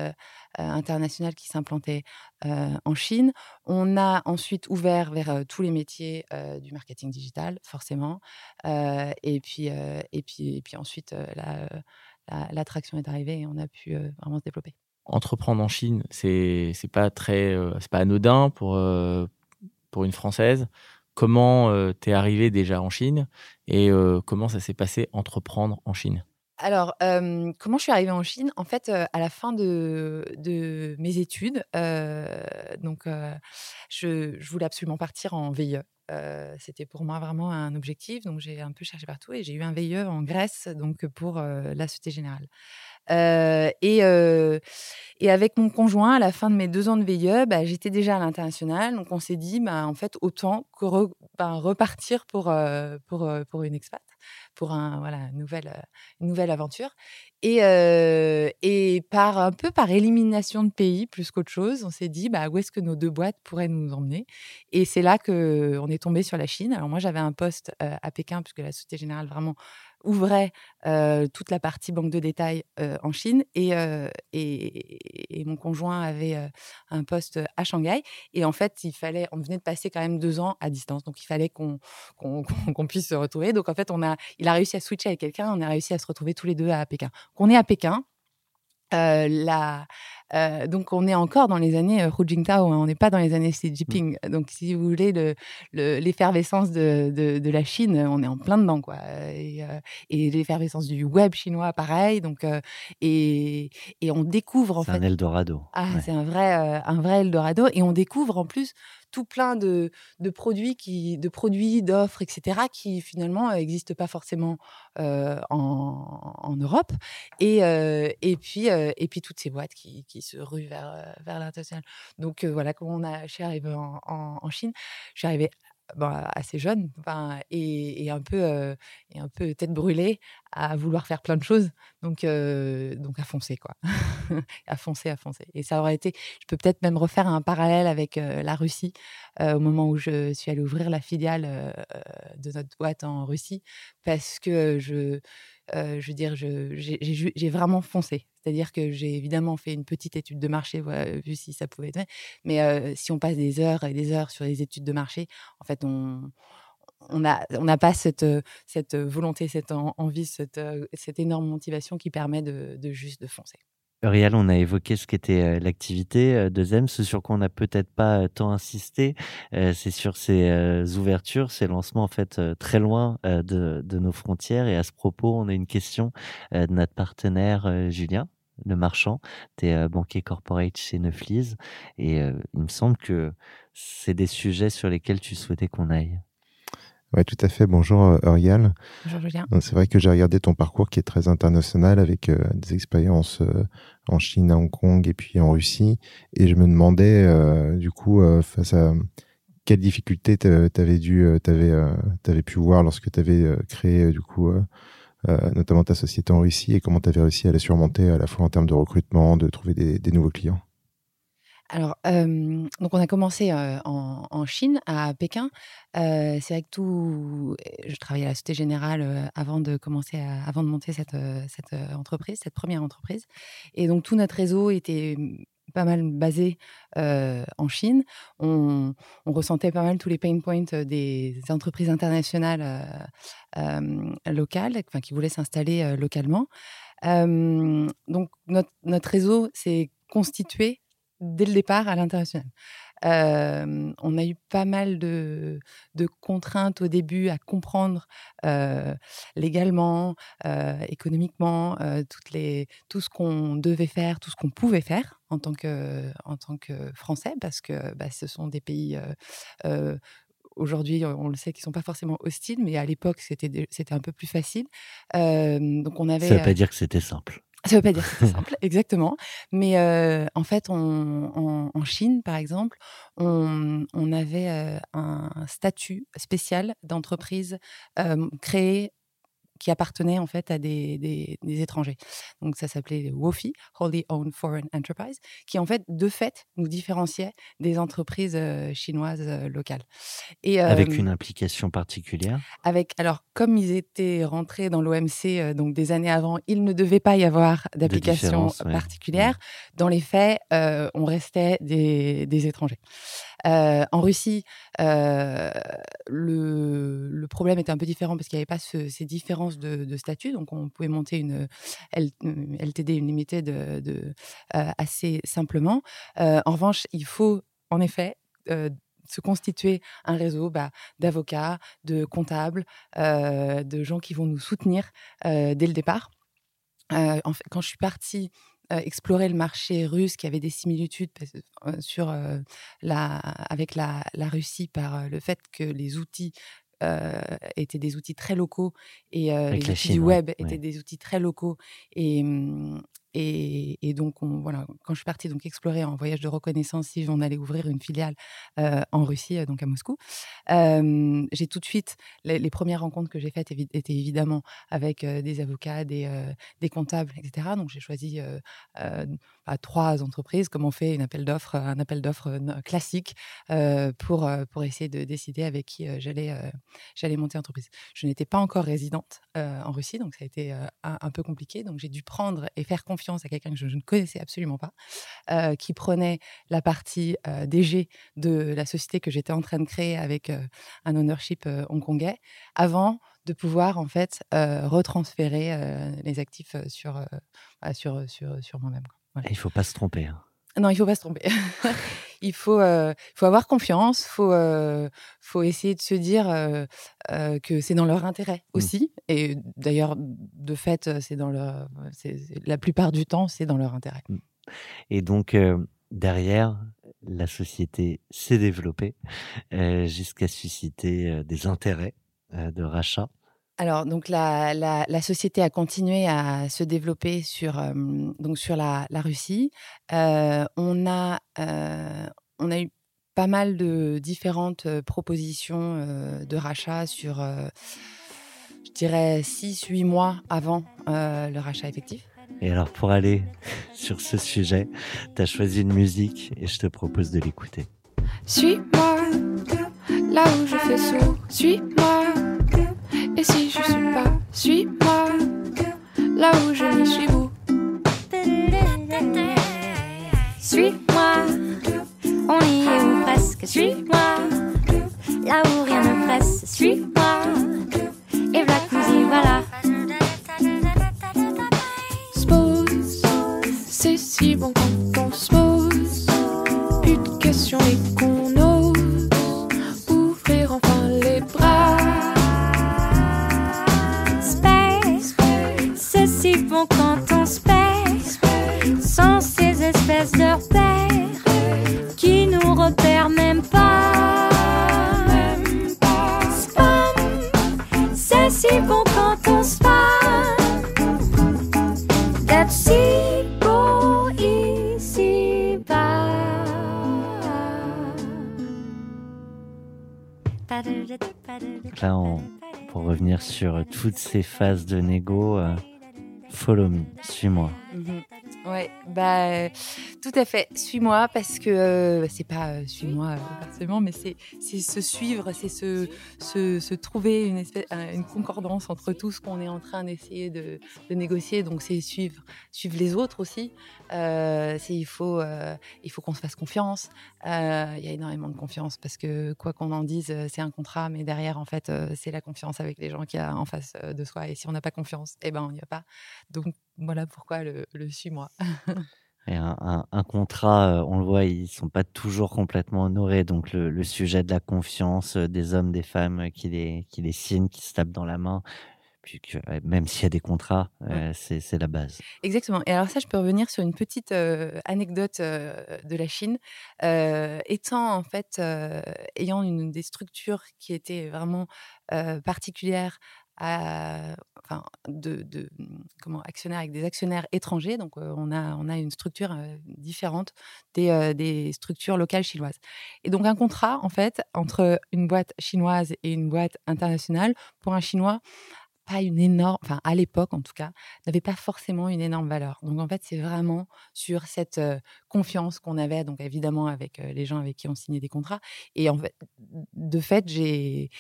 internationales qui s'implantaient euh, en Chine. On a ensuite ouvert vers tous les métiers du marketing digital, forcément. Et, puis, et, puis, et puis ensuite, euh, la, la, est arrivée et on a pu vraiment se développer. Entreprendre en Chine, c'est c'est pas pas anodin pour pour une française. Comment euh, t'es arrivé déjà en Chine et comment ça s'est passé entreprendre en Chine? Alors, comment je suis arrivée en Chine? En fait, à la fin de, mes études, donc je, voulais absolument partir en VIE. C'était pour moi vraiment un objectif, donc j'ai un peu cherché partout et j'ai eu un VIE en Grèce, donc pour la Société Générale. Et, avec mon conjoint, à la fin de mes deux ans de VIE, bah, j'étais déjà à l'international. Donc, on s'est dit, bah, en fait, autant que bah, repartir pour, pour, pour une expat, pour un, voilà, une, nouvelle, euh, nouvelle aventure. Et, euh, et par un peu par élimination de pays, plus qu'autre chose, on s'est dit, bah, où est-ce que nos deux boîtes pourraient nous emmener? Et c'est là qu'on est tombé sur la Chine. Alors, moi, j'avais un poste euh, à Pékin, puisque la Société Générale vraiment ouvrait toute la partie banque de détail en Chine et, et, mon conjoint avait un poste à Shanghai et en fait il fallait on venait de passer quand même deux ans à distance donc il fallait [laughs] qu'on qu'on puisse se retrouver. Donc en fait on a il a réussi à switcher avec quelqu'un on a réussi à se retrouver tous les deux à Pékin. Qu'on est à Pékin la, euh, donc on est encore dans les années euh, Hu Jintao, hein, on n'est pas dans les années Xi Jinping. Donc si vous voulez le- le- l'effervescence de, de, de la Chine, on est en plein dedans quoi. Et, euh, et l'effervescence du web chinois, pareil. Donc euh, et, et on découvre en C'est fait un Eldorado. ah, ouais. c'est un vrai, un vrai Eldorado. Et on découvre en plus tout plein de, de produits, qui, de produits, d'offres, etc., qui finalement n'existent pas forcément euh, en, en Europe. Et, euh, et, puis, euh, et puis toutes ces boîtes qui, qui se ruent vers, euh, vers l'international. Donc euh, voilà comment on a, je suis arrivée en, Chine. Je suis arrivée assez jeune et, un peu, euh, et un peu tête brûlée à vouloir faire plein de choses. Donc, donc à foncer, quoi. [laughs] à foncer, à foncer. Et ça aurait été, je peux peut-être même refaire un parallèle avec la Russie au moment où je suis allée ouvrir la filiale de notre boîte en Russie, parce que je, je veux dire, j'ai vraiment foncé. C'est-à-dire que j'ai évidemment fait une petite étude de marché, vu si ça pouvait être. Mais si on passe des heures et des heures sur les études de marché, en fait, on n'a pas cette, volonté, cette en- envie, cette, énorme motivation qui permet de, juste de foncer. Uriel, on a évoqué ce qu'était l'activité de ZEM. Ce sur quoi on n'a peut-être pas tant insisté, c'est sur ces ouvertures, ces lancements en fait très loin de, de nos frontières. Et à ce propos, on a une question de notre partenaire Julien, le marchand. Tu es banquier corporate chez Neuflize. Et euh, il me semble que c'est des sujets sur lesquels tu souhaitais qu'on aille. Oui, tout à fait. Bonjour Uriel. Bonjour Julien. C'est vrai que j'ai regardé ton parcours qui est très international avec euh, des expériences euh, en Chine, à Hong Kong et puis en Russie. Et je me demandais, euh, du coup, euh, face à quelles difficultés tu avais dû, t'avais, t'avais pu voir lorsque tu avais créé, du coup, notamment ta société en Russie et comment tu avais réussi à la surmonter à la fois en termes de recrutement, de trouver des, nouveaux clients. Alors, euh, donc on a commencé euh, en, Chine, à Pékin. Euh, c'est vrai que tout, je travaillais à la Société Générale euh, avant de commencer, avant de monter cette, euh, euh, entreprise, cette première entreprise. Et donc tout notre réseau était pas mal basé en Chine. On, ressentait pas mal tous les pain points des entreprises internationales locales, enfin, qui voulaient s'installer localement. Donc notre réseau s'est constitué dès le départ à l'international. Euh, on a eu pas mal de, de contraintes au début à comprendre euh, légalement, euh, économiquement, toutes les, tout ce qu'on devait faire, tout ce qu'on pouvait faire en tant que, en tant que Français, parce que bah, ce sont des pays aujourd'hui, on le sait, qui sont pas forcément hostiles, mais à l'époque, c'était un peu plus facile. Euh, donc on avait. Ça veut pas dire que c'était simple. Ça veut pas dire que c'était [laughs] simple, exactement. Mais euh, en fait, on- en, en Chine, par exemple, on, on avait euh, un statut spécial d'entreprise euh, créé qui appartenait en fait à des, des- des étrangers. Donc ça s'appelait WOFI, Wholly Owned Foreign Enterprise, qui en fait, de fait, nous différenciait des entreprises euh, chinoises euh, locales. Et, Avec euh, une implication particulière? avec, alors, comme ils étaient rentrés dans l'OMC donc des années avant, il ne devait pas y avoir d'application ouais. particulière. Dans les faits, on restait des, des étrangers. Euh, en Russie, euh, le, le problème était un peu différent parce qu'il n'y avait pas ce- ces de, de statut. Donc, on pouvait monter une LTD, une limitée de, euh, assez simplement. Euh, en revanche, il faut en effet euh, se constituer un réseau bah, d'avocats, de comptables, de gens qui vont nous soutenir dès le départ. Quand je suis partie explorer le marché russe, qui avait des similitudes avec la, Russie par le fait que les outils étaient des outils très locaux et euh, les outils Chine, du web ouais. étaient des outils très locaux. Et, hum, et, donc, on, voilà, quand je suis partie donc, explorer en voyage de reconnaissance, si on allait ouvrir une filiale euh, en Russie, euh, donc à Moscou, j'ai tout de suite, les, premières rencontres que j'ai faites étaient évidemment avec euh, des avocats, des, comptables, etc. Donc j'ai choisi bah, trois entreprises, comme on fait une appel d'offres, un appel d'offres classique pour, pour essayer de décider avec qui j'allais j'allais monter entreprise. Je n'étais pas encore résidente en Russie, donc ça a été un peu compliqué. Donc j'ai dû prendre et faire confiance à quelqu'un que je, ne connaissais absolument pas, euh, qui prenait la partie euh, DG de la société que j'étais en train de créer avec euh, un ownership hongkongais, avant de pouvoir en fait retransférer les actifs sur, bah, sur, sur, sur moi-même. il faut pas se tromper. hein. Non, il faut pas se tromper. [laughs] il faut, euh, faut avoir confiance. faut, euh, faut essayer de se dire euh, euh, que c'est dans leur intérêt Mm. aussi. Et d'ailleurs, de fait, c'est dans leur, la plupart du temps, c'est dans leur intérêt. Et donc, derrière, la société s'est développée jusqu'à susciter des intérêts de rachat. Alors, donc la, la, la société a continué à se développer sur, euh, donc sur la, la Russie. Euh, on, a, euh, on a eu pas mal de différentes propositions euh, de rachat sur, euh, je dirais, 6-8 mois avant euh, le rachat effectif. Et alors, pour aller [laughs] sur ce sujet, tu as choisi une musique et je te propose de l'écouter. Suis-moi, là où je fais sourd, suis-moi. Et si je suis pas, suis-moi, là où je n'y suis vous. Suis-moi, on y est ou presque. Suis-moi, là où rien ne presse. Toutes ces phases de négo, euh, follow me, suis-moi. Mhm. Ouais, bah tout à fait. Suis-moi parce que euh, c'est pas euh, suis-moi euh, forcément, mais c'est se suivre, c'est se, se, trouver une espèce une concordance entre tout ce qu'on est en train d'essayer de, négocier. Donc c'est suivre suivre les autres aussi. Euh, il faut il faut qu'on se fasse confiance. Il y a énormément de confiance parce que quoi qu'on en dise, c'est un contrat, mais derrière en fait c'est la confiance avec les gens qu'il y a en face de soi. Et si on n'a pas confiance, eh ben on n'y va pas. Donc voilà pourquoi le suis-moi. [laughs] Et un, un- un contrat, euh, on le voit, ils sont pas toujours complètement honorés. Donc le, le sujet de la confiance euh, des hommes, des femmes euh, qui les, qui les signent, qui se tapent dans la main, puis que, même s'il y a des contrats, euh, c'est la base. Exactement. Et alors ça, je peux revenir sur une petite euh, anecdote euh, de la Chine. Étant en fait, ayant une des structures qui étaient vraiment particulières enfin, de, hum, comment actionnaires avec des actionnaires étrangers. Donc on a on a une structure différente des, des structures locales chinoises. Et donc un contrat en fait entre une boîte chinoise et une boîte internationale pour un chinois pas une énorme, enfin à l'époque en tout cas, n'avait pas forcément une énorme valeur. Donc en fait, c'est vraiment sur cette confiance qu'on avait, donc évidemment avec les gens avec qui on signait des contrats. Et en fait, de fait, j'ai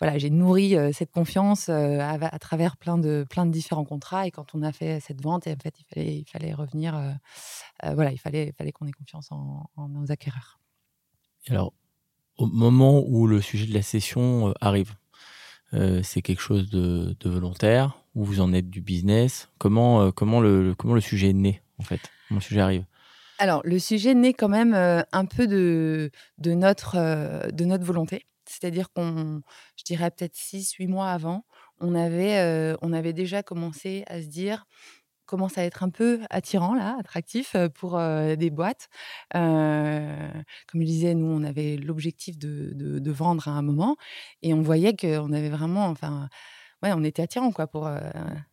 voilà, j'ai nourri euh, cette confiance euh, à, à travers plein de plein de différents contrats. Et quand on a fait cette vente, en fait, il fallait il fallait revenir, euh, voilà, il fallait il fallait qu'on ait confiance en, en nos acquéreurs. Alors, au moment où le sujet de la cession euh, arrive, euh, c'est quelque chose de, de volontaire ou vous en êtes du business? Comment, euh, comment, le, comment le sujet est né, en fait? Comment le sujet arrive? Alors, le sujet naît quand même euh, un peu de, de, notre, de notre volonté. C'est-à-dire qu'on, je dirais peut-être six, huit mois avant, on avait, on avait déjà commencé à se dire commence à être un peu attirant là, attractif pour des boîtes. Comme je disais, nous on avait l'objectif de, de, de vendre à un moment et on voyait qu'on avait vraiment, enfin, ouais, on était attirant quoi pour.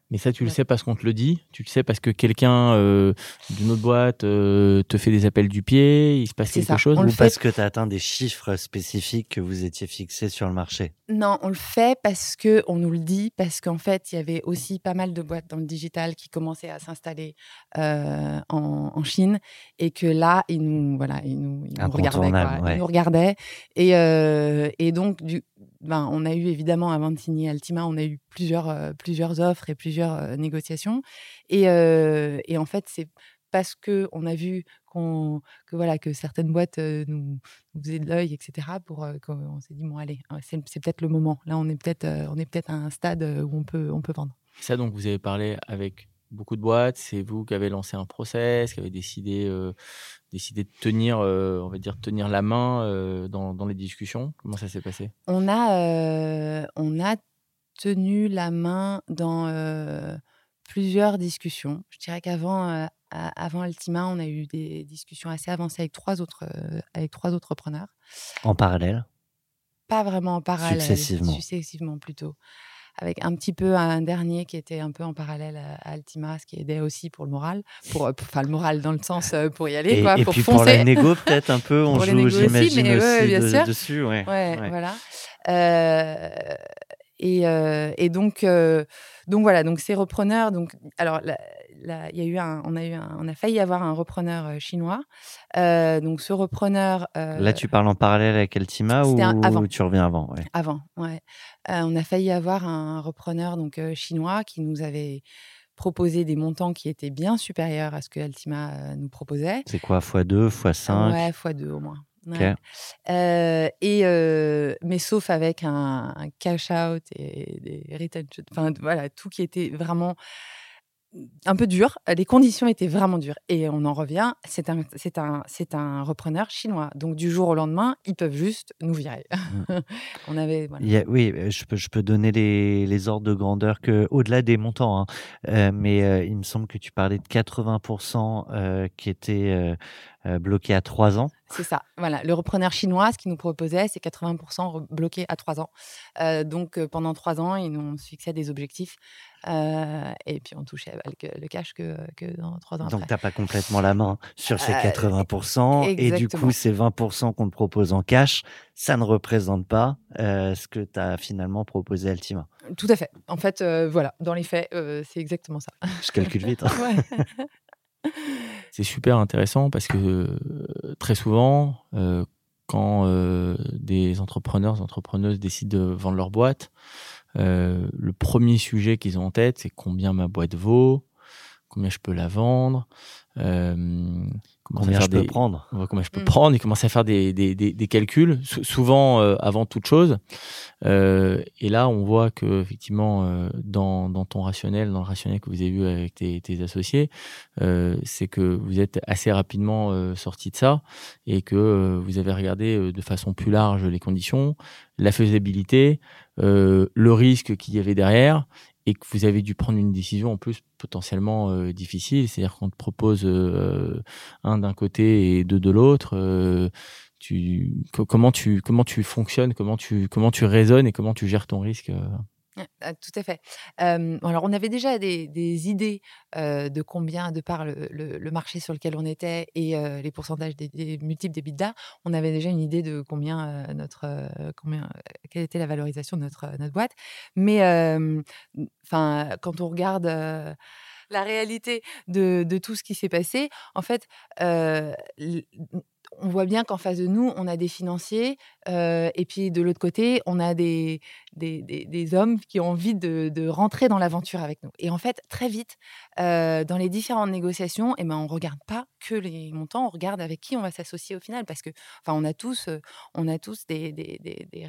Mais ça, tu le Ouais. sais parce qu'on te le dit Tu le sais parce que quelqu'un euh, d'une autre boîte euh, te fait des appels du pied Il se passe C'est quelque ça, chose on Ou le fait parce que tu as atteint des chiffres spécifiques que vous étiez fixés sur le marché. Non, on le fait parce que on nous le dit, parce qu'en fait, il y avait aussi pas mal de boîtes dans le digital qui commençaient à s'installer euh, en, en Chine et que là, ils nous, voilà, ils nous, ils nous regardaient, quoi. ouais. Ils nous regardaient et, euh, et donc, du, ben, on a eu évidemment avant de signer Altima, on a eu plusieurs, euh, plusieurs offres et plusieurs euh, négociations. Et, euh, et en fait, c'est parce que on a vu que voilà que certaines boîtes nous, faisaient de l'œil etc pour qu'on s'est dit bon allez c'est peut-être le moment. Là on est peut-être on est peut-être à un stade où on peut on peut vendre. Ça, donc, vous avez parlé avec beaucoup de boîtes. C'est vous qui avez lancé un process, qui avez décidé, euh, décidé de tenir, euh, on va dire, tenir la main euh, dans, dans les discussions. Comment ça s'est passé? On a euh, on a tenu la main dans euh, plusieurs discussions je dirais qu'avant euh, avant Altima on a eu des discussions assez avancées avec trois autres euh, avec trois autres preneurs En parallèle? Pas vraiment en parallèle Successivement. successivement plutôt avec un petit peu un dernier qui était un peu en parallèle à, à Altima, ce qui aidait aussi pour le moral, pour, euh, enfin le moral dans le sens euh, pour y aller, Et, quoi, et pour puis foncer. pour la négo, peut-être un peu, [laughs] on Pour joue, aussi, j'imagine aussi, ouais, bien de- sûr. dessus. Ouais, Ouais, ouais. voilà. Euh, et, euh, et donc, euh, donc voilà, donc ces repreneurs, donc alors là, y a eu un, on a eu un, on a failli avoir un repreneur euh, chinois. Donc ce repreneur. Là, tu parles en parallèle avec Altima ou C'était un- avant. tu reviens avant ouais. Avant, ouais. Euh, on a failli avoir un repreneur donc chinois qui nous avait proposé des montants qui étaient bien supérieurs à ce que Altima nous proposait. C'est quoi, x2, x5 Ouais, fois deux au moins. Euh, et euh, mais sauf avec un, un cash out et des retention, enfin voilà, tout qui était vraiment un peu dur. Les conditions étaient vraiment dures. Et on en revient, c'est un, c'est un, c'est un repreneur chinois. Donc du jour au lendemain, ils peuvent juste nous virer. [laughs] on avait, voilà. Oui, euh, je peux, je peux donner les, les ordres de grandeur que au-delà des montants, hein, euh, mais euh, il me semble que tu parlais de 80% euh, qui étaient bloqués à 3 ans. C'est ça. Voilà. Le repreneur chinois, ce qu'il nous proposait, c'est 80% re- bloqués à 3 ans. Euh, donc, euh, pendant 3 ans, ils nous fixaient des objectifs. Euh, et puis, on touchait bah, le, le cash que, que dans 3 ans Donc, tu n'as pas complètement la main sur ces Euh, 80%. Et du coup, ces 20% qu'on te propose en cash, ça ne représente pas euh, ce que tu as finalement proposé à Altima. Tout à fait. En fait, euh, voilà, dans les faits, euh, c'est exactement ça. Je calcule vite. hein. [laughs] Ouais. [laughs] C'est super intéressant parce que euh, très souvent, euh, quand euh, des entrepreneurs, entrepreneuses décident de vendre leur boîte, euh, le premier sujet qu'ils ont en tête, c'est combien ma boîte vaut, combien je peux la vendre, euh, Combien à je peux des- prendre? Ouais, combien je peux prendre et commencer à faire des, des, des, des calculs, sou- souvent euh, avant toute chose. Euh, et là, on voit que effectivement, euh, dans, dans ton rationnel, dans le rationnel que vous avez vu avec tes, tes associés, euh, c'est que vous êtes assez rapidement euh, sorti de ça et que euh, vous avez regardé euh, de façon plus large les conditions, la faisabilité, euh, le risque qu'il y avait derrière et que vous avez dû prendre une décision en plus potentiellement euh, difficile, c'est-à-dire qu'on te propose euh, un d'un côté et deux de l'autre. euh, comment tu comment tu fonctionnes, comment tu comment tu raisonnes et comment tu gères ton risque. Ah, tout à fait. Alors, on avait déjà des, idées de combien, de par le, marché sur lequel on était et les pourcentages des, multiples des bidas, on avait déjà une idée de combien notre, combien, quelle était la valorisation de notre, boîte. Mais, enfin, quand on regarde la réalité de, tout ce qui s'est passé, en fait, on voit bien qu'en face de nous, on a des financiers, euh, et puis de l'autre côté, on a des, des, des- hommes qui ont envie de, de rentrer dans l'aventure avec nous. Et en fait, très vite, euh, dans les différentes négociations, eh ben, on ne regarde pas que les montants, on regarde avec qui on va s'associer au final. Parce que, enfin, on a tous, euh, on a tous des,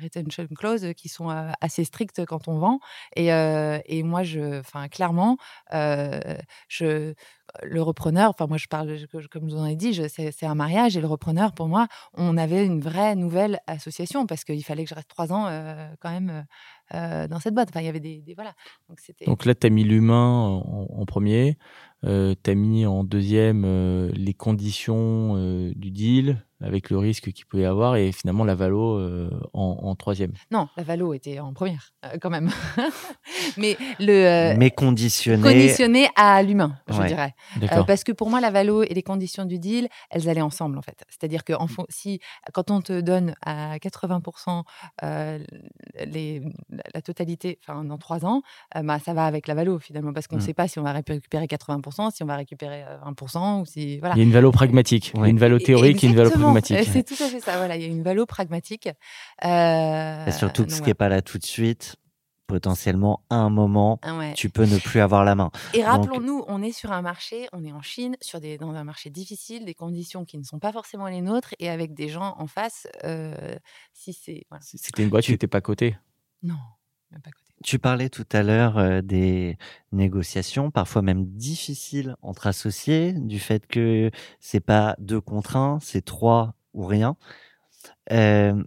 retention clauses qui sont assez strictes quand on vend. Et, et moi, je, clairement, je, le repreneur, enfin, moi, je parle, comme je vous en ai dit, c'est un mariage. Et le repreneur, pour moi, on avait une vraie nouvelle association parce qu'il fallait que je reste trois ans euh, quand même euh, euh, dans cette boîte. Enfin, il y avait des, voilà. Donc là, tu as mis l'humain en, premier, euh, tu as mis en deuxième les conditions du deal avec le risque qu'il pouvait y avoir et finalement la valo euh, en, en troisième. Non, la Valo était en première euh, quand même. [laughs] Mais le euh, Mais conditionné. conditionné à l'humain, je Ouais. dirais. Euh, parce que pour moi, la valo et les conditions du deal, elles allaient ensemble en fait. C'est-à-dire que en fon- si quand on te donne à 80% euh, les, la totalité, enfin dans trois ans, euh, bah, ça va avec la valo finalement, parce qu'on ne Mm. sait pas si on va récupérer 80%, si on va récupérer euh, 1%, ou si voilà. Il y a une valo pragmatique, il y a Ouais. une valo théorique et une valo. Pragmatique. Euh, C'est tout à fait ça. Voilà, il y a une valo pragmatique. Euh, Et surtout que donc ce qui n'est pas là tout de suite, potentiellement, à un moment. Ah ouais. tu peux ne plus avoir la main. Et Donc- rappelons-nous, on est sur un marché, on est en Chine, sur des, dans un marché difficile, des conditions qui ne sont pas forcément les nôtres, et avec des gens en face. euh, si c'est voilà. C'était une boîte qui n'était pas cotée. non, même pas côté. Tu parlais tout à l'heure des négociations, parfois même difficiles entre associés, du fait que c'est pas deux contre un, c'est trois ou rien. Euh,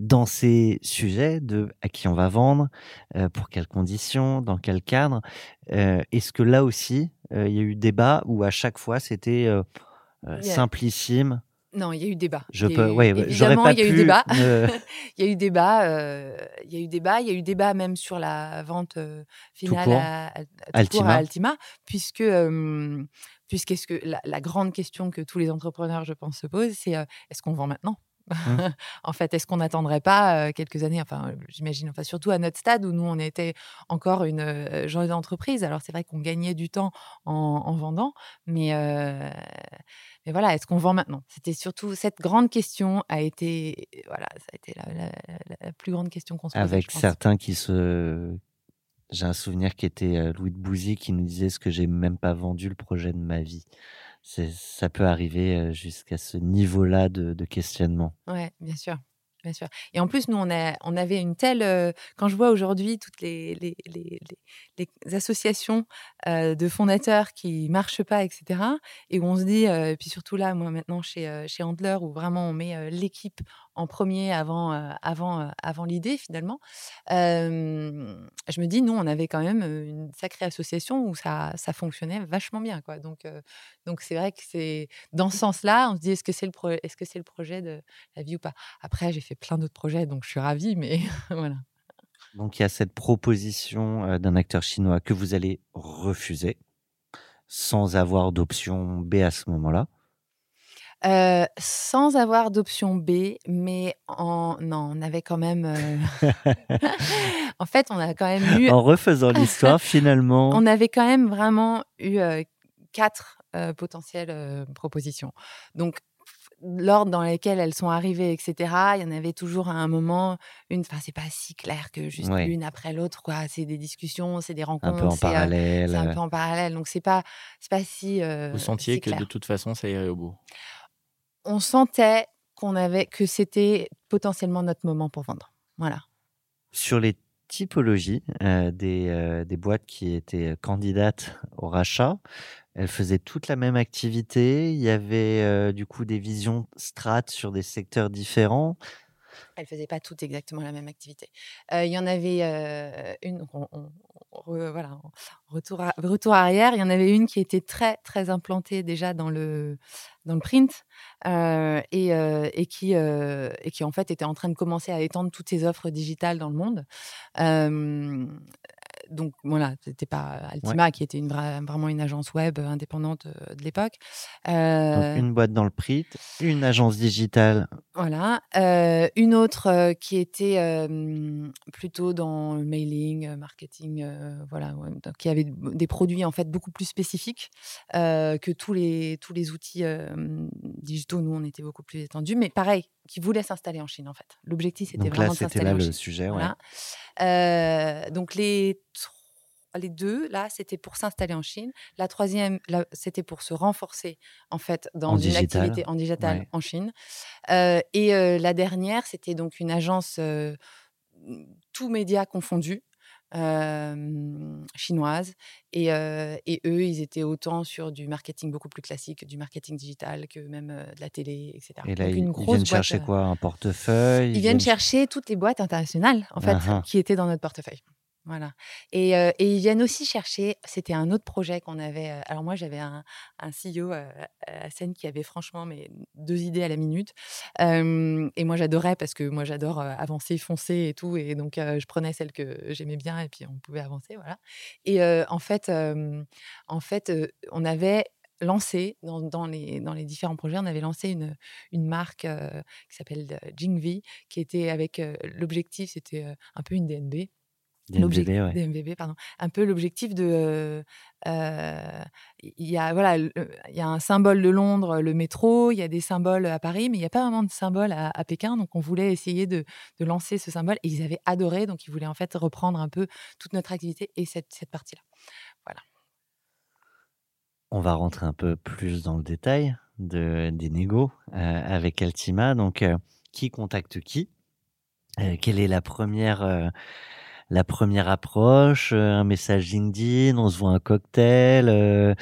dans ces sujets de à qui on va vendre, euh, pour quelles conditions, dans quel cadre, euh, est-ce que là aussi il y a eu débat ou à chaque fois c'était simplissime Non, il y a eu débat. Je peux, j'aurais évidemment, [laughs] il y a eu débat. il y a eu débat. il y a eu débat. Il y a eu débat même sur la vente euh, finale court. à, Altima. à Altima, puisque euh, la grande question que tous les entrepreneurs, je pense, se posent, c'est euh, est-ce qu'on vend maintenant? Mmh. [laughs] en fait, est-ce qu'on n'attendrait pas quelques années Enfin, j'imagine, enfin, surtout à notre stade où nous, on était encore une jeune entreprise. Alors, c'est vrai qu'on gagnait du temps en, en vendant, mais, euh, mais voilà, est-ce qu'on vend maintenant? C'était surtout cette grande question a été, voilà, ça a été la, la- la- la plus grande question qu'on se posait. avec certains qui se. J'ai un souvenir qui était Louis de Bouzy qui nous disait ce que j'ai même pas vendu le projet de ma vie. Ça peut arriver jusqu'à ce niveau-là de, questionnement. Ouais, bien sûr. Bien sûr. Et en plus, nous, on, a, on avait une telle. quand je vois aujourd'hui toutes les, les, les, associations de fondateurs qui marchent pas, etc., et où on se dit, et puis surtout là, moi maintenant chez, chez Handler, où vraiment on met l'équipe en premier avant, euh, avant, euh, avant l'idée finalement, je me dis, nous, on avait quand même une sacrée association où ça, ça fonctionnait vachement bien. Quoi. Donc, donc c'est vrai que c'est dans ce sens-là, on se dit, est-ce que c'est le, est-ce que c'est le projet de la vie ou pas? Après, j'ai fait plein d'autres projets, donc je suis ravie, mais [laughs] voilà. Donc il y a cette proposition d'un acteur chinois que vous allez refuser sans avoir d'option B à ce moment-là. Euh, sans avoir d'option B, mais en... non, on avait quand même. euh, [laughs] en fait, on a quand même eu. En refaisant l'histoire, [laughs] finalement, On avait quand même vraiment eu euh, quatre euh, potentielles euh, propositions. Donc, l'ordre dans lequel elles sont arrivées, etc., il y en avait toujours à un moment une. Enfin, c'est pas si clair que juste Ouais. l'une après l'autre, quoi. C'est des discussions, c'est des Un rencontres. peu en euh, parallèle. c'est un peu en parallèle. Donc, c'est pas, c'est pas si. euh, Vous sentiez si que clair. de toute façon, ça irait au bout? On sentait qu'on avait, que c'était potentiellement notre moment pour vendre. Voilà. Sur les typologies euh, des, euh, des boîtes qui étaient candidates au rachat, elles faisaient toutes la même activité. Il y avait euh, du coup des visions strates sur des secteurs différents. Elles faisaient pas toutes exactement la même activité. Euh, Il y en avait euh, une, retour, retour arrière, il y en avait une qui était très, très implantée déjà dans le, dans le print euh, et, et, qui, et qui, en fait, était en train de commencer à étendre toutes ses offres digitales dans le monde. Euh, donc voilà, c'était pas Altima qui était une vra- vraiment une agence web indépendante euh, de l'époque. Euh, une boîte dans le print, une agence digitale. voilà. Euh, une autre euh, qui était euh, plutôt dans le mailing, euh, marketing, euh, voilà, ouais, donc qui avait des produits en fait beaucoup plus spécifiques euh, que tous les tous les outils euh, digitaux. Nous, on était beaucoup plus étendus, mais pareil, qui voulait s'installer en Chine en fait. L'objectif c'était là, vraiment de c'était s'installer là en le Chine. sujet. ouais. Voilà. Euh, donc les les deux là, c'était pour s'installer en Chine. La troisième, c'était pour se renforcer en fait dans En une digital. activité en digital Ouais. en Chine. Euh, et euh, la dernière, c'était donc une agence euh, tout média confondu. euh, chinoise et, et eux ils étaient autant sur du marketing beaucoup plus classique du marketing digital que même de la télé etc Et là, Donc ils, une ils grosse viennent chercher quoi? Un portefeuille? ils viennent chercher toutes les boîtes internationales, en fait, Ah ah. qui étaient dans notre portefeuille. Voilà. Et, ils viennent aussi chercher, c'était un autre projet qu'on avait. alors moi, j'avais un, CEO à scène qui avait franchement mais, deux idées à la minute. Et moi, j'adorais parce que moi, j'adore avancer, foncer et tout. Et donc, je prenais celle que j'aimais bien et puis on pouvait avancer. Voilà. Et en fait, en fait on avait lancé dans, dans les, dans les différents projets, on avait lancé une, une marque qui s'appelle Jingvi, qui était avec l'objectif, c'était un peu une DNB. L'objec- DNVB, ouais. DNVB, pardon. Un peu l'objectif de. euh, euh, Il y, a, voilà, y a un symbole de Londres, le métro, il y a des symboles à Paris, mais il n'y a pas vraiment de symbole à, à Pékin. Donc, on voulait essayer de, de lancer ce symbole et ils avaient adoré. Donc, ils voulaient en fait reprendre un peu toute notre activité et cette, cette partie-là. On va rentrer un peu plus dans le détail de, des négos euh, avec Altima. Donc, euh, qui contacte qui? Quelle est la première, la première approche Euh, Un message LinkedIn On se voit un cocktail euh,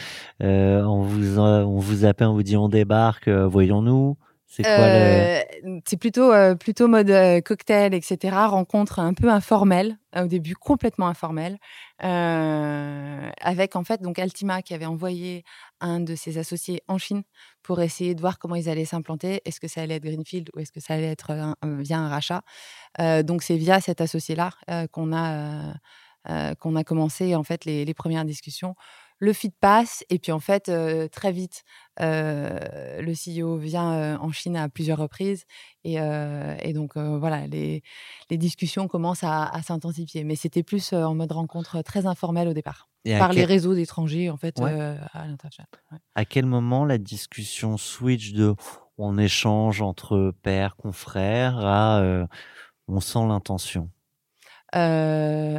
euh, On vous, on vous appelle, on vous dit on débarque, euh, voyons-nous C'est le... Euh, plutôt, plutôt mode cocktail, etc. Rencontre un peu informelle, au début complètement informelle, avec en fait donc Altima qui avait envoyé un de ses associés en Chine pour essayer de voir comment ils allaient s'implanter. Est-ce que ça allait être Greenfield ou est-ce que ça allait être un- un- via un rachat? Euh, Donc c'est via cet associé-là euh, qu'on a, euh, euh, a commencé en fait les, premières discussions. Le feed passe et puis en fait euh, très vite euh, le CEO vient euh, en Chine à plusieurs reprises et, euh, donc euh, voilà les, discussions commencent à, à s'intensifier mais c'était plus euh, en mode rencontre très informelle au départ Et par les réseaux d'étrangers en fait Ouais. euh, à l'international. Ouais. À quel moment la discussion switch de on échange entre pairs, confrères à euh, on sent l'intention Euh,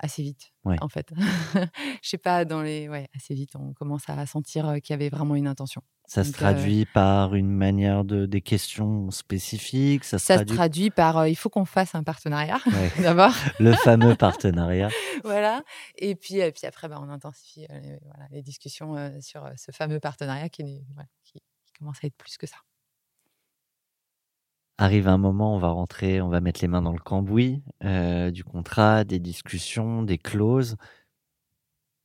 assez vite Ouais. en fait [laughs] je sais pas dans les ouais assez vite on commence à sentir qu'il y avait vraiment une intention Ça se euh, traduit par une manière de des questions spécifiques. Ça se ça se traduit par euh, il faut qu'on fasse un partenariat Ouais. [laughs] d'abord [laughs] le fameux partenariat. voilà. Et puis, et puis après, bah, on intensifie euh, les, voilà, les discussions sur ce fameux partenariat qui commence à être plus que ça. Arrive un moment, on va rentrer, on va mettre les mains dans le cambouis euh, du contrat, des discussions, des clauses.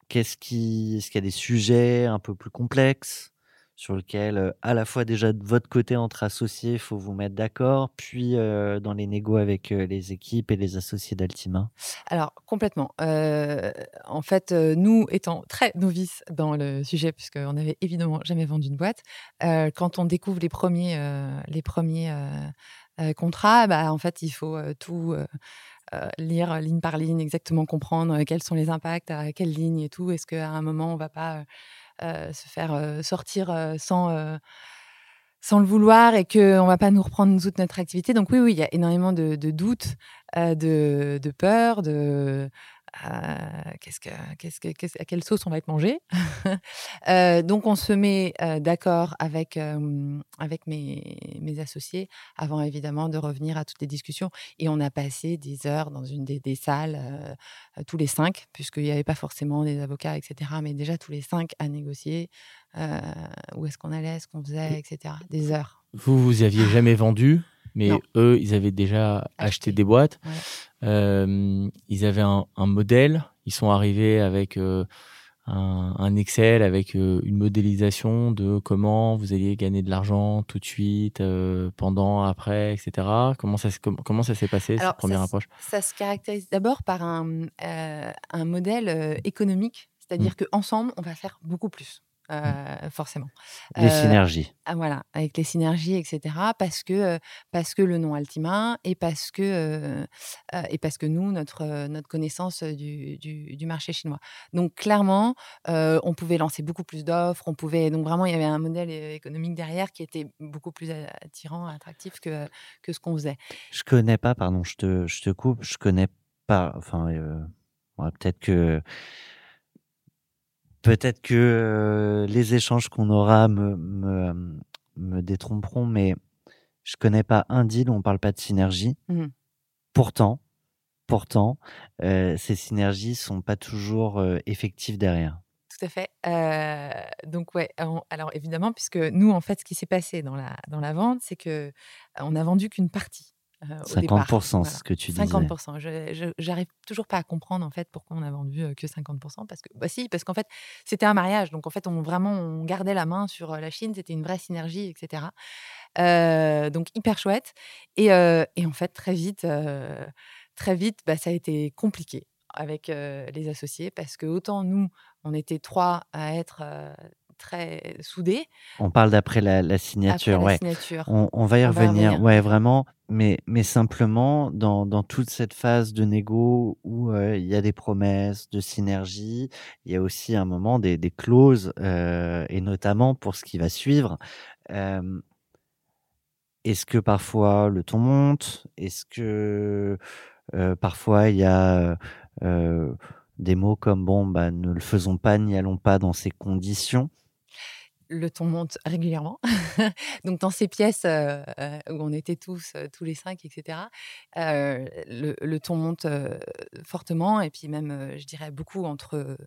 Qu'est-ce qui, est-ce qu'il y a des sujets un peu plus complexes? Sur lesquels, euh, à la fois déjà de votre côté entre associés, il faut vous mettre d'accord, puis dans les négos avec les équipes et les associés d'Altima. Alors, complètement. En fait, nous étant très novices dans le sujet, puisqu'on n'avait évidemment jamais vendu une boîte, quand on découvre les premiers, les premiers contrats, bah, en fait, il faut tout lire ligne par ligne, exactement comprendre quels sont les impacts, à quelle ligne et tout. Est-ce qu'à un moment, on va pas se faire euh, sortir euh, sans, euh, le vouloir et qu'on ne va pas nous reprendre toute notre activité. Donc oui, oui, il y a énormément de, doutes, euh, de, de peur, de euh, qu'est-ce que, qu'est-ce que, qu'est-ce- à quelle sauce on va être mangé? [laughs] Euh, donc on se met euh, d'accord avec, avec mes, mes associés avant évidemment de revenir à toutes les discussions. Et on a passé des heures dans une des, des salles, euh, tous les cinq, puisqu'il n'y avait pas forcément des avocats, etc. Mais déjà tous les cinq à négocier où est-ce qu'on allait, ce qu'on faisait, etc. Des heures. Vous, vous aviez jamais vendu, mais Non. eux, ils avaient déjà acheté, Acheté. des boîtes. Ouais. Euh, ils avaient un, un modèle. Ils sont arrivés avec euh, un, un Excel, avec euh, une modélisation de comment vous alliez gagner de l'argent tout de suite, pendant, après, etc. Comment ça, com- comment ça s'est passé, Alors, cette première ça approche? Ça se caractérise d'abord par un, un modèle économique, c'est-à-dire Mmh. qu'ensemble, on va faire beaucoup plus. Euh, forcément. Les Euh, synergies. ah, voilà, avec les synergies, etc. Parce que, euh, parce que le nom Altima et parce que, euh, et parce que nous, notre, notre connaissance du, du, du marché chinois. Donc, clairement, on pouvait lancer beaucoup plus d'offres. On pouvait, donc, vraiment, il y avait un modèle économique derrière qui était beaucoup plus attirant, attractif que, que ce qu'on faisait. Je connais pas, pardon, je te, je te coupe, je connais pas. Enfin, ouais, peut-être que peut-être que euh, les échanges qu'on aura me, me, me détromperont, mais je connais pas un deal où on parle pas de synergie. Mhm. Pourtant, pourtant, euh, ces synergies sont pas toujours euh, effectives derrière. Tout à fait. Euh, donc ouais, alors évidemment, puisque nous, en fait, ce qui s'est passé dans la, dans la vente, c'est que on n'a vendu qu'une partie. Euh, au départ. 50%, Voilà. c'est ce que tu disais. 50%. Je, je- j'arrive toujours pas à comprendre en fait pourquoi on a vendu euh, que 50%. Parce que, bah si, parce qu'en fait, c'était un mariage. Donc en fait, on vraiment, on gardait la main sur euh, la Chine. C'était une vraie synergie, etc. Euh, donc hyper chouette. Et, euh, et en fait, très vite, euh, très vite, bah, ça a été compliqué avec euh, les associés parce que autant nous, on était trois à être euh, très soudés. On parle d'après la, la Après signature, la signature, On, on va y On va y revenir, ouais, vraiment. Mais, mais simplement, dans, dans toute cette phase de négo où euh, il y a des promesses de synergie, il y a aussi un moment des, des clauses, euh, et notamment pour ce qui va suivre. Euh, Est-ce que parfois le ton monte? Est-ce que euh, parfois il y a des mots comme bon, bah, ne le faisons pas, n'y allons pas dans ces conditions? Le ton monte régulièrement. [laughs] Donc dans ces pièces euh, euh, où on était tous, euh, tous les cinq, etc., le, ton monte fortement et puis même, je dirais, beaucoup entre,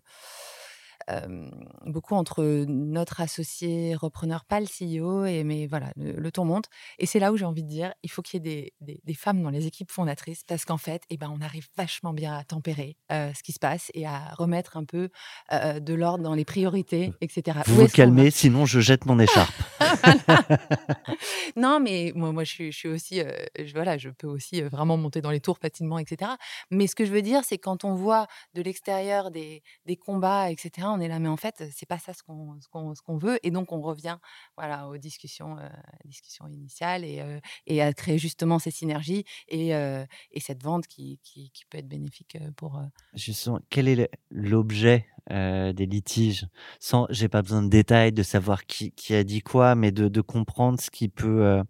beaucoup entre notre associé repreneur, pas le CEO, et, mais voilà, le, le ton monte. Et c'est là où j'ai envie de dire, il faut qu'il y ait des, des- des femmes dans les équipes fondatrices parce qu'en fait, eh ben, on arrive vachement bien à tempérer ce qui se passe et à remettre un peu de l'ordre dans les priorités, etc. Vous vous calmez, sinon je jette mon écharpe. [laughs] non, mais moi, moi je, suis, je suis aussi, euh, je, voilà, je peux aussi vraiment monter dans les tours facilement, etc. Mais ce que je veux dire, c'est quand on voit de l'extérieur des, des combats, etc., on est là, mais en fait, c'est pas ça ce qu'on ce qu'on veut. Et donc, on revient voilà, aux discussions, euh, discussions initiales et, euh, et à créer justement ces synergies et, euh, et cette vente qui, qui, peut être bénéfique pour. Justement, quel est l'objet des litiges? Sans, j'ai pas besoin de détails, de savoir qui, a dit quoi, mais de, de comprendre ce qui peut.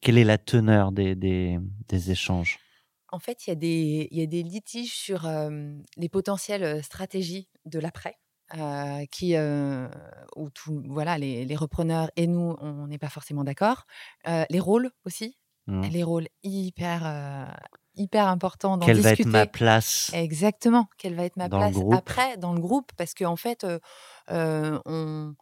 quelle est la teneur des, des échanges En fait, il y, a des- il y a des litiges sur euh, les potentielles stratégies de l'après. euh, qui euh, où tout, voilà les, les repreneurs et nous on n'est pas forcément d'accord les rôles aussi Hmm. les rôles hyper hyper importants d'en Quelle va être ma place Exactement, quelle va être ma Dans place après dans le groupe? Parce qu'en fait, euh, euh, on,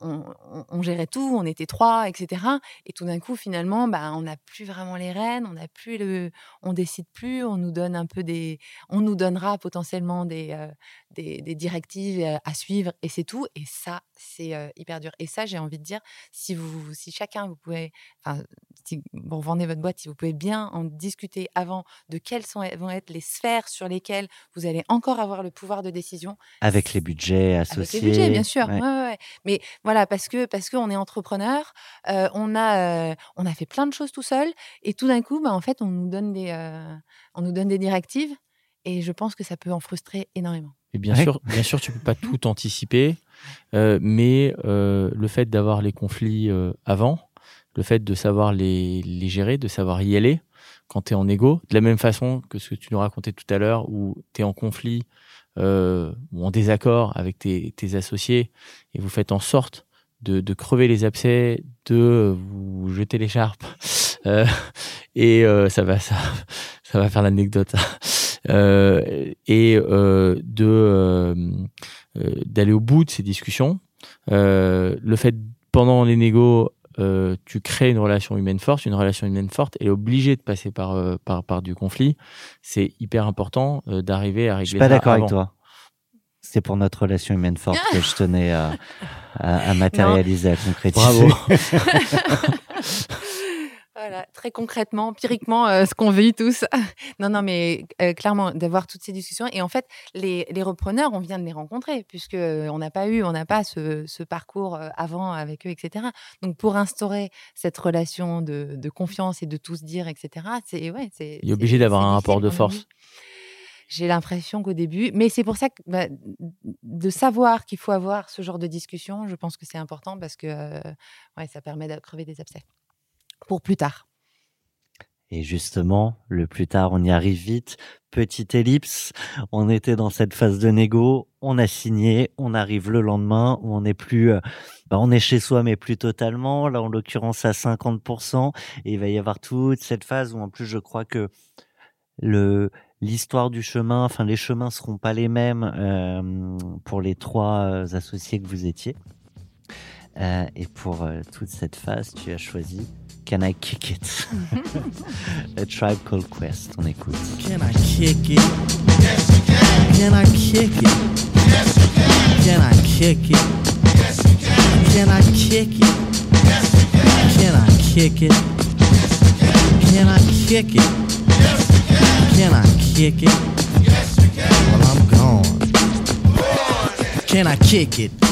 on, on- on gérait tout, on était trois, etc. Et tout d'un coup, finalement, bah, on n'a plus vraiment les rênes, on n'a plus le, on décide plus, on nous donne un peu des, on nous donnera potentiellement des, euh, des, des directives euh, à suivre, et c'est tout. Et ça, c'est euh, hyper dur. Et ça, j'ai envie de dire, si vous, si chacun, vous pouvez, enfin, si vous revendez votre boîte, si vous pouvez bien en discuter avant de quelles sont, vont être les sphères sur lesquelles vous allez encore avoir le pouvoir de décision. Avec les budgets associés. Avec les budgets, bien sûr. Ouais, ouais, ouais. Mais voilà, parce que parce qu'on est entrepreneur, euh, on a euh, on a fait plein de choses tout seul, et tout d'un coup, bah, en fait, on nous donne des euh, on nous donne des directives, et je pense que ça peut en frustrer énormément. Et bien Ouais. sûr, bien sûr, tu peux pas [laughs] tout anticiper. Euh, mais euh, le fait d'avoir les conflits euh, avant, le fait de savoir les, les gérer, de savoir y aller quand tu es en égo, de la même façon que ce que tu nous racontais tout à l'heure, où tu es en conflit euh, en désaccord avec tes, associés et vous faites en sorte de, de crever les abcès, de vous jeter l'écharpe. [laughs] Euh, et euh, ça va ça, [laughs] ça va faire l'anecdote. [laughs] Euh, et euh, de euh, d'aller au bout de ces discussions. Le fait pendant les négos, euh, tu crées une relation humaine forte, une relation humaine forte, elle est obligée de passer par euh, par, par du conflit. C'est hyper important euh, d'arriver à régler. Je suis pas ça d'accord avec toi. C'est pour notre relation humaine forte [laughs] que je tenais à, à- à matérialiser, à concrétiser. Bravo. [laughs] Voilà, très concrètement, empiriquement, euh, ce qu'on vit tous. [laughs] non, non, mais euh, clairement, d'avoir toutes ces discussions. Et en fait, les, les repreneurs, on vient de les rencontrer, puisque euh, n'a pas eu, on n'a pas ce, ce parcours avant avec eux, etc. Donc, pour instaurer cette relation de, de confiance et de tout se dire, etc., c'est ouais, c'est. Il est obligé d'avoir un rapport de force. J'ai l'impression qu'au début, mais c'est pour ça que bah, de savoir qu'il faut avoir ce genre de discussion, je pense que c'est important parce que euh, ouais, ça permet de crever des abcès pour plus tard. Et justement, le plus tard, on y arrive vite. Petite ellipse, on était dans cette phase de négo, on a signé, on arrive le lendemain où on n'est plus, euh, bah, on est chez soi mais plus totalement. Là, en l'occurrence, à 50%. Et il va y avoir toute cette phase où, en plus, je crois que le l'histoire du chemin, enfin, les chemins seront pas les mêmes euh, pour les trois euh, associés que vous étiez. Euh, et pour euh, toute cette phase, tu as choisi Can I Kick It? [laughs] A Tribe Called Quest. On écoute. Can I kick it? Yes, you can. Can I kick it? Yes, you can. Can I kick it? Yes, you can. Can I kick it? Yes, you can. Can I kick it? Can I kick it? Yes, you can. Can I kick it? Yes, you can. Well, I'm gone. Can I kick it?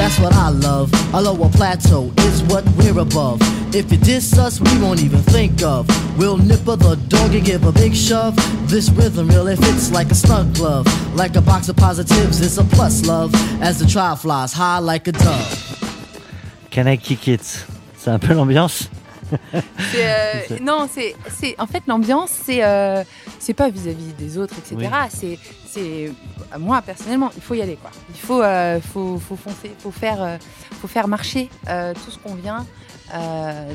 that's what I love. A lower plateau is what we're above. If you diss us, we won't even think of. We'll nipper the dog and give a big shove. This rhythm really fits like a snug glove. Like a box of positives, it's a plus love. As the trial flies high like a dove. Can I Kick It? C'est un peu l'ambiance? Euh, [laughs] non, c'est, c'est en fait l'ambiance, c'est euh, c'est pas vis-à-vis des autres, etc. Oui. C'est, c'est moi personnellement, il faut y aller quoi. Il faut, euh, faut, faut foncer, faut faire, euh, faut faire marcher tout ce qu'on vient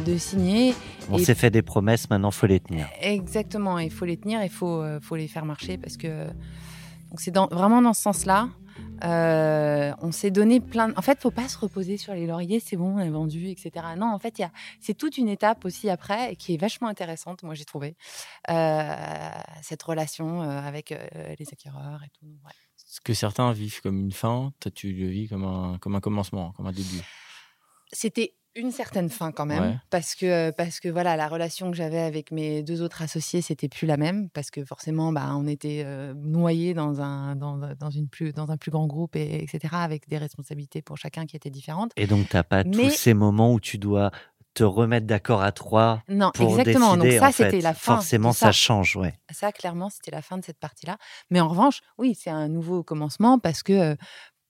de signer. On s'est fait des promesses, maintenant faut les tenir. Exactement, il faut les tenir, il faut, faut les faire marcher parce que donc c'est dans, vraiment dans ce sens-là. Euh, on s'est donné plein. De... En fait, faut pas se reposer sur les lauriers. C'est bon, on a vendu, etc. Non, en fait, il a... c'est toute une étape aussi après et qui est vachement intéressante. Moi, j'ai trouvé euh, cette relation euh, avec les acquéreurs et tout. Ouais. Ce que certains vivent comme une fin, toi tu le vis comme un, comme un commencement, comme un début. C'était une certaine fin quand même Ouais. parce que parce que voilà la relation que j'avais avec mes deux autres associés c'était plus la même parce que forcément bah on était euh, noyés dans un dans, dans une plus dans un plus grand groupe et etc avec des responsabilités pour chacun qui étaient différentes Et donc, t'as pas Mais- tous ces moments où tu dois te remettre d'accord à trois non pour exactement décider. donc ça c'était la fin Forcément, de ça change, ouais. ça clairement c'était la fin de cette partie là mais en revanche oui c'est un nouveau commencement parce que euh,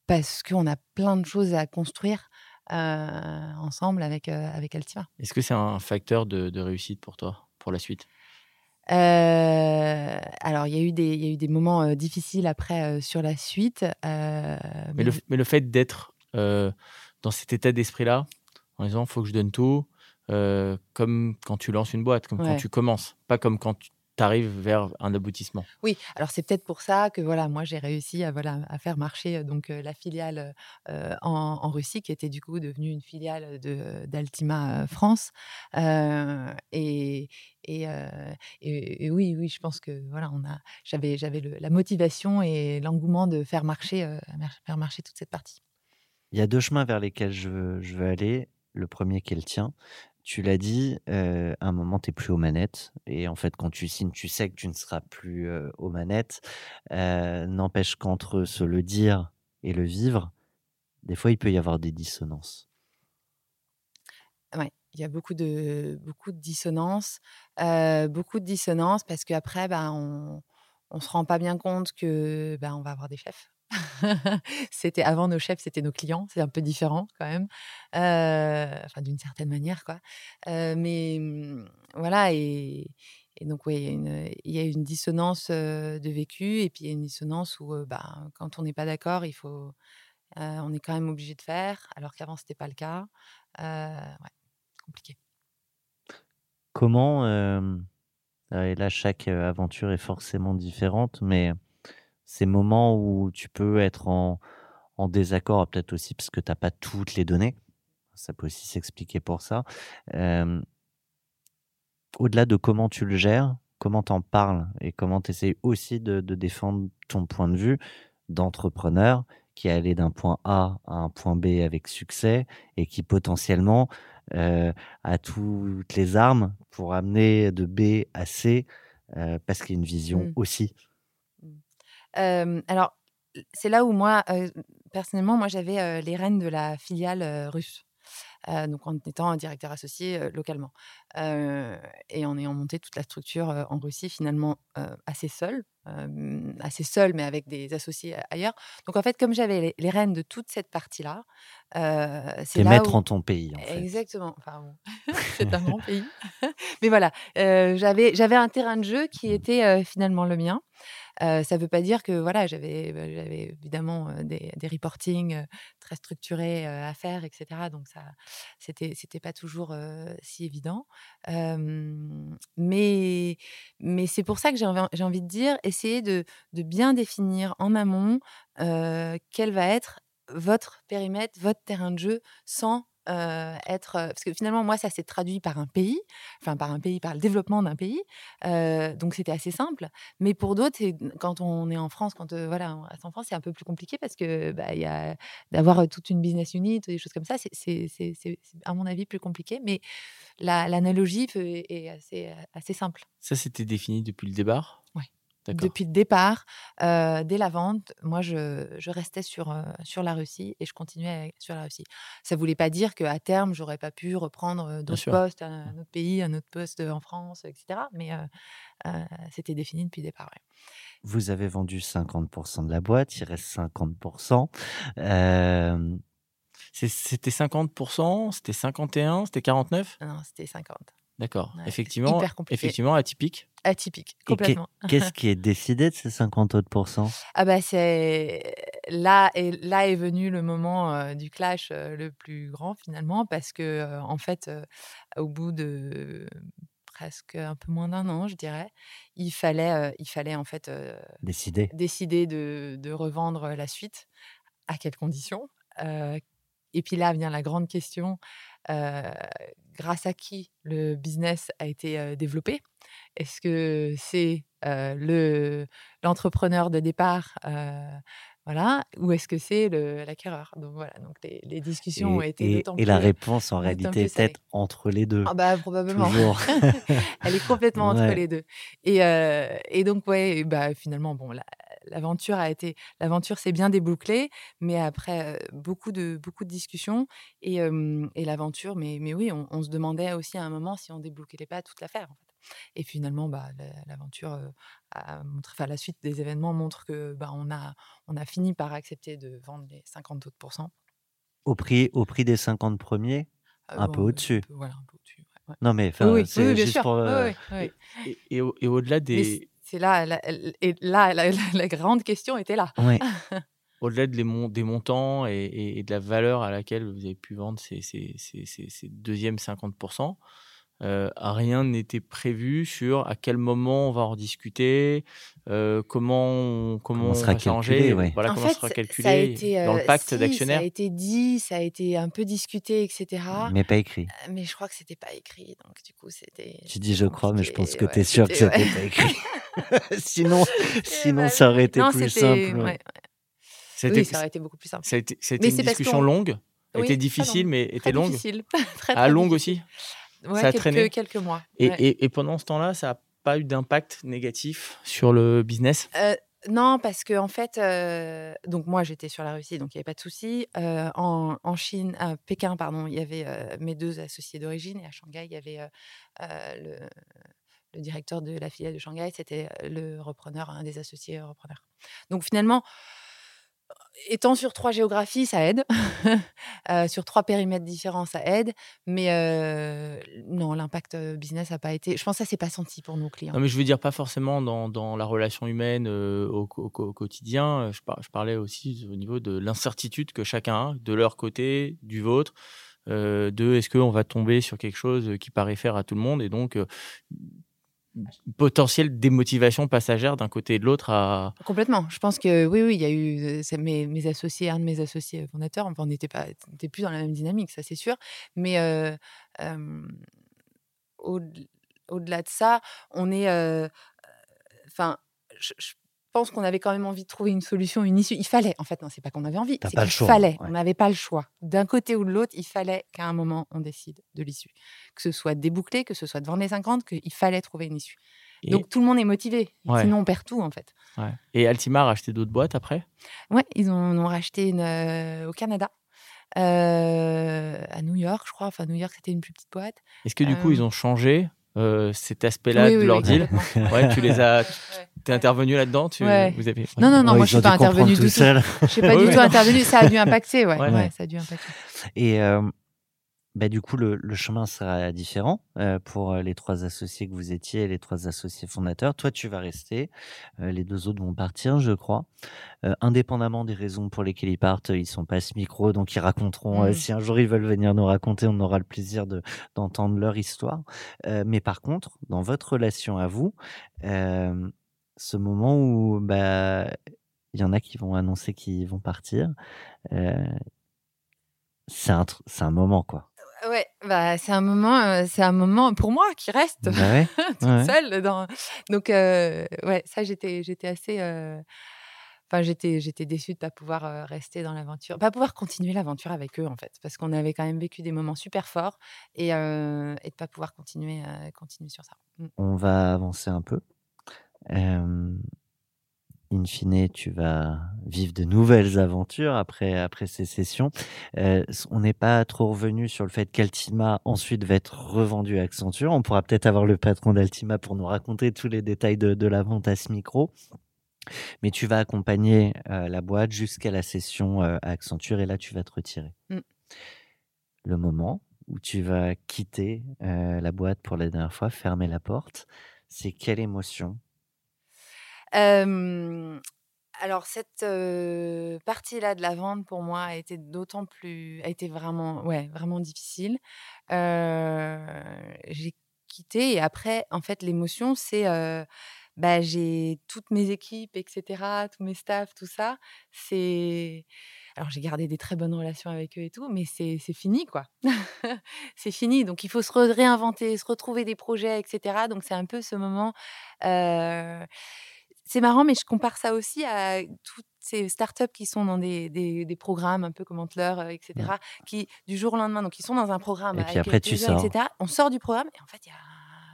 parce qu'on a plein de choses à construire euh, ensemble avec euh, avec Altima Est-ce que c'est un facteur de, de réussite pour toi, pour la suite? Euh, alors, il y, a eu des- il y a eu des moments euh, difficiles après euh, sur la suite. euh, mais le, mais le fait d'être euh, dans cet état d'esprit-là, en disant faut que je donne tout, euh, comme quand tu lances une boîte, comme quand tu commences, pas comme quand tu arrives vers un aboutissement. Oui, alors c'est peut-être pour ça que voilà, moi j'ai réussi à, voilà, à faire marcher donc la filiale euh, en, en Russie, qui était du coup devenue une filiale de d'Altima France. Euh, et, et, euh, et- et oui, oui, je pense que voilà, on a, j'avais, la motivation et l'engouement de faire marcher, euh, mar- faire marcher toute cette partie. Il y a deux chemins vers lesquels je veux, je veux aller. Le premier qui est le tien. Tu l'as dit, à un moment, tu n'es plus aux manettes. Et en fait, quand tu signes, tu sais que tu ne seras plus aux manettes. N'empêche qu'entre se le dire et le vivre, des fois, il peut y avoir des dissonances. Ouais, il y a beaucoup de, beaucoup de dissonances. beaucoup de dissonances parce qu'après, bah, on ne se rend pas bien compte que bah, on va avoir des chefs. [laughs] c'était avant nos chefs, c'était nos clients. C'est un peu différent quand même, euh, enfin d'une certaine manière quoi. Euh, mais hum, voilà et, donc oui, il y a une, dissonance de vécu et puis il y a une dissonance où bah, quand on n'est pas d'accord, il faut, euh, on est quand même obligé de faire, alors qu'avant c'était pas le cas. Compliqué. Comment, et là, chaque aventure est forcément différente, mais ces moments où tu peux être en, en désaccord, peut-être aussi parce que tu n'as pas toutes les données, ça peut aussi s'expliquer pour ça. Euh, au-delà de comment tu le gères, comment tu en parles et comment tu essaies aussi de, de défendre ton point de vue d'entrepreneur qui est allé d'un point A à un point B avec succès et qui potentiellement euh, a toutes les armes pour amener de B à C euh, parce qu'il y a une vision Mm. aussi. Alors, c'est là où moi, personnellement, moi j'avais les rênes de la filiale russe. Euh, donc en étant un directeur associé euh, localement Euh, et en ayant monté toute la structure en Russie finalement assez seul, euh, assez seul mais avec des associés ailleurs. Donc en fait comme j'avais les, les rênes de toute cette partie-là, c'est là maître où... en ton pays, en fait. Exactement. Enfin, bon, [laughs] c'est un grand pays. [laughs] Mais voilà, j'avais j'avais un terrain de jeu qui était euh, finalement le mien. Ça ne veut pas dire que voilà, j'avais bah, évidemment des, des reportings très structurés à faire, etc. Donc ça, c'était c'était pas toujours si évident. Mais c'est pour ça que j'ai envie, de dire, essayez de, de bien définir en amont quel va être votre périmètre, votre terrain de jeu, sans euh, être euh, parce que finalement moi ça s'est traduit par un pays, enfin par un pays, par le développement d'un pays, euh, donc c'était assez simple. Mais pour d'autres, quand on est en France, quand voilà, en France, c'est un peu plus compliqué parce que bah, y a d'avoir toute une business unit, des choses comme ça, c'est à mon avis plus compliqué. Mais la- l'analogie fait- est assez assez simple. Ça, c'était défini depuis le départ? Depuis le départ, euh, dès la vente, moi, je, je restais sur, euh, sur la Russie et je continuais sur la Russie. Ça ne voulait pas dire qu'à terme, j'aurais pas pu reprendre d'autres postes, à un autre pays, un autre poste en France, etc. Mais euh, c'était défini depuis le départ. ouais. Vous avez vendu 50% de la boîte, il reste 50%. Euh, C'est- C'était 50%, c'était 51, c'était 49% Non, c'était 50. D'accord. Ouais, effectivement, effectivement, atypique. Atypique, complètement. [laughs] Qu'est-ce qui est décidé de ces 50 autres pourcents? Ah bah c'est là et là est venu le moment euh, du clash euh, le plus grand finalement parce que euh, en fait au bout de presque un peu moins d'un an je dirais il fallait il fallait en fait Décidé. décider de, de revendre la suite à quelles conditions et puis là vient la grande question grâce à qui le business a été développé? Est-ce que c'est le l'entrepreneur de départ voilà ou est-ce que c'est l'acquéreur? Donc voilà donc les, les discussions ont été et- et la réponse en réalité est peut-être entre les deux. ah bah probablement [laughs] elle est complètement entre les deux. Et, euh, et donc, ouais, bah, finalement, bon, la- l'aventure a été, l'aventure s'est bien débouclée, mais après beaucoup de beaucoup de discussions et, euh, et l'aventure, mais, mais oui, on, on se demandait aussi à un moment si on débloquait pas toute l'affaire. En fait. Et finalement, bah, la- l'aventure euh, enfin, la suite des événements montre que bah, on a on a fini par accepter de vendre les 50 autres pourcents. Au prix, au prix des 50 premiers, Euh, un bon, peu au-dessus. un peu- voilà, un peu au-dessus. ouais, ouais. Non, mais Oui, oui, c'est juste sûr. pour. Oui. Et, et au- et au-delà des, c'est là, la, et là la, la- la grande question était là. Ouais. [laughs] au-delà des, mon- des montants et, et- et de la valeur à laquelle vous avez pu vendre ces, ces, ces, ces- ces deuxièmes 50%, euh, rien n'était prévu sur à quel moment on va en discuter, euh, comment on, comment Comment on sera va calculé, ouais. voilà, en comment fait, sera calculé ça a été, dans le pacte si, d'actionnaires. Ça a été dit, ça a été un peu discuté, etc. Mais pas écrit. Euh, Mais je crois que c'était pas écrit, donc du coup c'était. Tu dis je crois, mais je pense que compliqué, tu es ouais, sûr que c'était- ouais. pas écrit. [laughs] [laughs] sinon, sinon bah ça aurait été Non, plus simple. ouais, ouais. ouais. Ça été, ça aurait été beaucoup plus simple. ça a été- ça a été Mais une discussion longue, Oui, très difficile, longue, mais était longue? difficile. [laughs] très, Ah, très longue difficile. aussi? Ouais, ça a quelques, traîné. quelques mois. Et, ouais. et- et pendant ce temps-là, ça n'a pas eu d'impact négatif sur le business? Euh, non, parce que en fait, euh, donc moi j'étais sur la Russie, donc il n'y avait pas de souci. Euh, en, en Chine, à Pékin, pardon, il y avait mes deux associés d'origine, et à Shanghai, il y avait le, le directeur de la filiale de Shanghai, c'était le repreneur, un des associés repreneurs. Donc finalement, étant sur trois géographies, ça aide. [laughs] Euh, sur trois périmètres différents, ça aide. Mais euh, non, l'impact euh, business n'a pas été. Je pense que ça s'est pas senti pour nos clients. Non, mais je veux dire pas forcément dans, dans la relation humaine euh, au, au- au quotidien. Je, par- je parlais aussi au niveau de l'incertitude que chacun a, de leur côté, du vôtre, de est-ce qu'on va tomber sur quelque chose qui paraît faire à tout le monde et donc potentielle démotivation passagère d'un côté et de l'autre à. Complètement. Je pense que oui, oui, il y a eu euh, mes, mes associés, un de mes associés fondateurs, enfin, on n'était pas, plus dans la même dynamique, ça c'est sûr. Mais euh, au- au-delà de ça, on est, euh, enfin, je pense qu'on avait quand même envie de trouver une solution, une issue. Il fallait, en fait, non, c'est pas qu'on avait envie, c'est qu'il fallait. ouais. On n'avait pas le choix. D'un côté ou de l'autre, il fallait qu'à un moment on décide de l'issue, que ce soit débouclé, que ce soit de vendre les 50, qu'il fallait trouver une issue. Et, Donc tout le monde est motivé. Ouais. Sinon, on perd tout en fait. ouais. et Altima a racheté d'autres boîtes après? Ouais, ils en ont racheté une euh, au Canada, euh, à New York, je crois. Enfin, New York, c'était une plus petite boîte. Est-ce que du coup Euh, ils ont changé euh, cet aspect-là Oui, de oui, leur oui, deal. Ouais, tu les as. T'es intervenu là-dedans tu, Ouais. vous avez... Non, non, non, Ouais, moi je suis pas intervenue tout du tout. seul. Je suis pas du tout intervenue. Ça a dû impacter, ouais. Ouais. ouais, ça a dû impacter. Et euh, bah, du coup, le, le chemin sera différent euh, pour les trois associés que vous étiez, les trois associés fondateurs. Toi, tu vas rester. euh, les deux autres vont partir, je crois. Euh, indépendamment des raisons pour lesquelles ils partent, ils sont pas à ce micro, donc ils raconteront. euh, Mm. si un jour ils veulent venir nous raconter, on aura le plaisir de d'entendre leur histoire. Euh, mais par contre, dans votre relation à vous, euh, ce moment où bah il y en a qui vont annoncer qu'ils vont partir, euh, c'est un tr- c'est un moment quoi. Bah c'est un moment, euh, c'est un moment pour moi qui reste Bah ouais, [laughs] toute ouais. seule dans. Donc euh, ouais, ça j'étais, j'étais assez. euh, Enfin, j'étais, j'étais déçue de pas pouvoir rester dans l'aventure, pas pouvoir continuer l'aventure avec eux en fait, parce qu'on avait quand même vécu des moments super forts et, et de pas pouvoir continuer, continuer sur ça. Mm. On va avancer un peu. In fine, tu vas vivre de nouvelles aventures après, après ces sessions. Euh, on n'est pas trop revenu sur le fait qu'Altima ensuite va être revendu à Accenture. On pourra peut-être avoir le patron d'Altima pour nous raconter tous les détails de, de la vente à ce micro. Mais tu vas accompagner euh, la boîte jusqu'à la session euh, à Accenture et là, tu vas te retirer. Mm. Le moment où tu vas quitter la boîte pour la dernière fois, fermer la porte, c'est quelle émotion Alors cette partie-là de la vente pour moi a été d'autant plus, a été vraiment, ouais, vraiment difficile. J'ai quitté et après, en fait, l'émotion, c'est, bah, j'ai toutes mes équipes, etc., tous mes staffs, tout ça. C'est, alors j'ai gardé des très bonnes relations avec eux et tout, mais c'est fini, quoi. [laughs] c'est fini. Donc il faut se réinventer, se retrouver des projets, etc. Donc c'est un peu ce moment. C'est marrant, mais je compare ça aussi à toutes ces startups qui sont dans des, des, des programmes un peu comme Antler, euh, etc., qui du jour au lendemain, donc ils sont dans un programme Et puis avec après, tu sors. etc. On sort du programme et en fait, il y a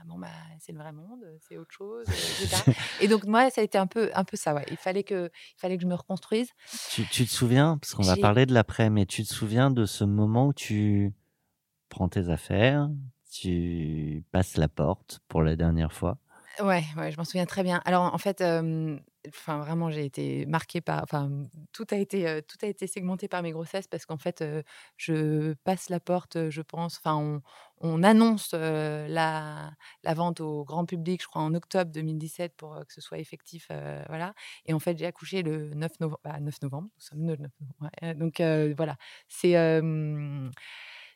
bon bah c'est le vrai monde, c'est autre chose, etc. et donc moi, ça a été un peu un peu ça. Ouais. Il fallait que il fallait que je me reconstruise. Tu, tu te souviens, parce qu'on va parler de l'après, mais tu te souviens de ce moment où tu prends tes affaires, tu passes la porte pour la dernière fois? Ouais, ouais, je m'en souviens très bien. Alors en fait, vraiment, j'ai été marquée par, enfin tout a été, tout a été segmenté par mes grossesses parce qu'en fait, je passe la porte, je pense. Enfin, on, on annonce la, la vente au grand public, je crois en octobre 2017 pour que ce soit effectif, voilà. Et en fait, j'ai accouché le 9 novembre. 9 novembre, nous sommes le 9 novembre. Donc voilà, c'est,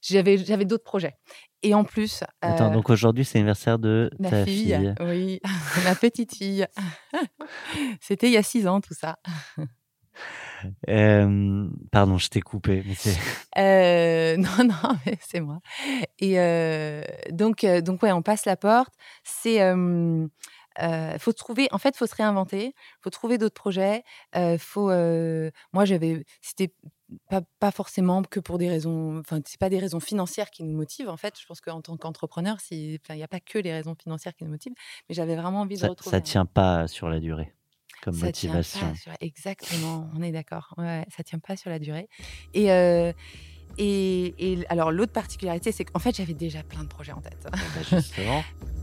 j'avais, j'avais d'autres projets. Et en plus, Attends, euh, donc aujourd'hui, c'est l'anniversaire de Ma ta fille, fille. oui, [laughs] ma petite fille. [laughs] C'était il y a six ans tout ça. Euh, pardon, je t'ai coupé. Mais. [laughs] Euh, non, non, mais c'est moi. Et euh, donc, donc ouais, on passe la porte. C'est euh, faut trouver. En fait, faut se réinventer. Faut trouver d'autres projets. Euh, faut. euh, moi, j'avais. C'était pas, pas forcément que pour des raisons, enfin, c'est pas des raisons financières qui nous motivent. En fait, je pense qu'en tant qu'entrepreneur, il n'y a pas que les raisons financières qui nous motivent, mais j'avais vraiment envie de Ça, retrouver. ça tient pas sur la durée comme ça tient motivation. pas sur- Exactement, on est d'accord. Ouais, ça tient pas sur la durée. Et, et, et alors, l'autre particularité, c'est qu'en fait, j'avais déjà plein de projets en tête. Bah, justement. [laughs]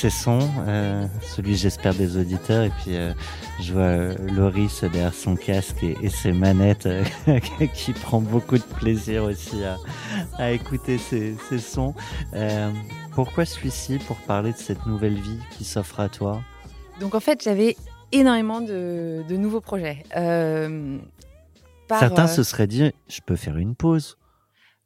ses sons, euh, celui j'espère des auditeurs, et puis euh, je vois euh, Loris derrière son casque et, et ses manettes euh, [laughs] qui prend beaucoup de plaisir aussi à, à écouter ces, ces sons. Pourquoi celui-ci Pour parler de cette nouvelle vie qui s'offre à toi? Donc en fait, j'avais énormément de, de nouveaux projets. Par, Certains se seraient dit, je peux faire une pause.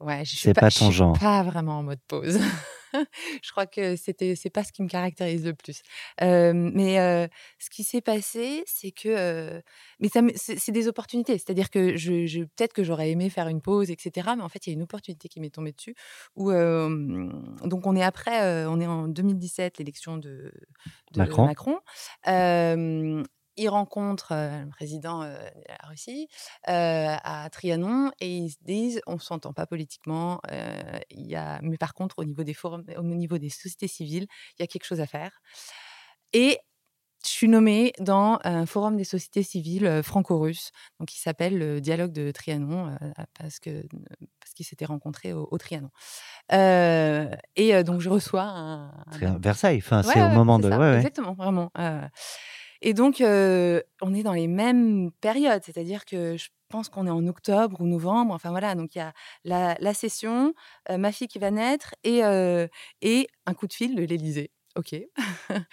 Ouais, je suis pas je ton suis genre. Pas vraiment en mode pause. [laughs] [laughs] je crois que c'était c'est pas ce qui me caractérise le plus. Euh, mais euh, ce qui s'est passé, c'est que euh, mais ça c'est des opportunités. C'est-à-dire que je, je- peut-être que j'aurais aimé faire une pause, etc. Mais en fait, il y a une opportunité qui m'est tombée dessus. Où donc on est après, on est en 2017, l'élection de, de Macron. Euh, il rencontre euh, le président euh, de la Russie euh, à Trianon et ils se disent on s'entend pas politiquement, il y a, mais par contre au niveau des forums, au niveau des sociétés civiles, il y a quelque chose à faire. Et je suis nommée dans un forum des sociétés civiles franco-russes, donc qui s'appelle le dialogue de Trianon, parce que parce qu'ils s'étaient rencontrés au, au Trianon. Euh, et donc je reçois un, C'est Versailles, enfin, Ouais, c'est au moment c'est de. ça, ouais, ouais. Exactement, vraiment. euh. Et donc, on est dans les mêmes périodes, c'est-à-dire que je pense qu'on est en octobre ou novembre. Enfin voilà, donc il y a la, session, ma fille qui va naître et, et un coup de fil de l'Élysée. Ok. [laughs]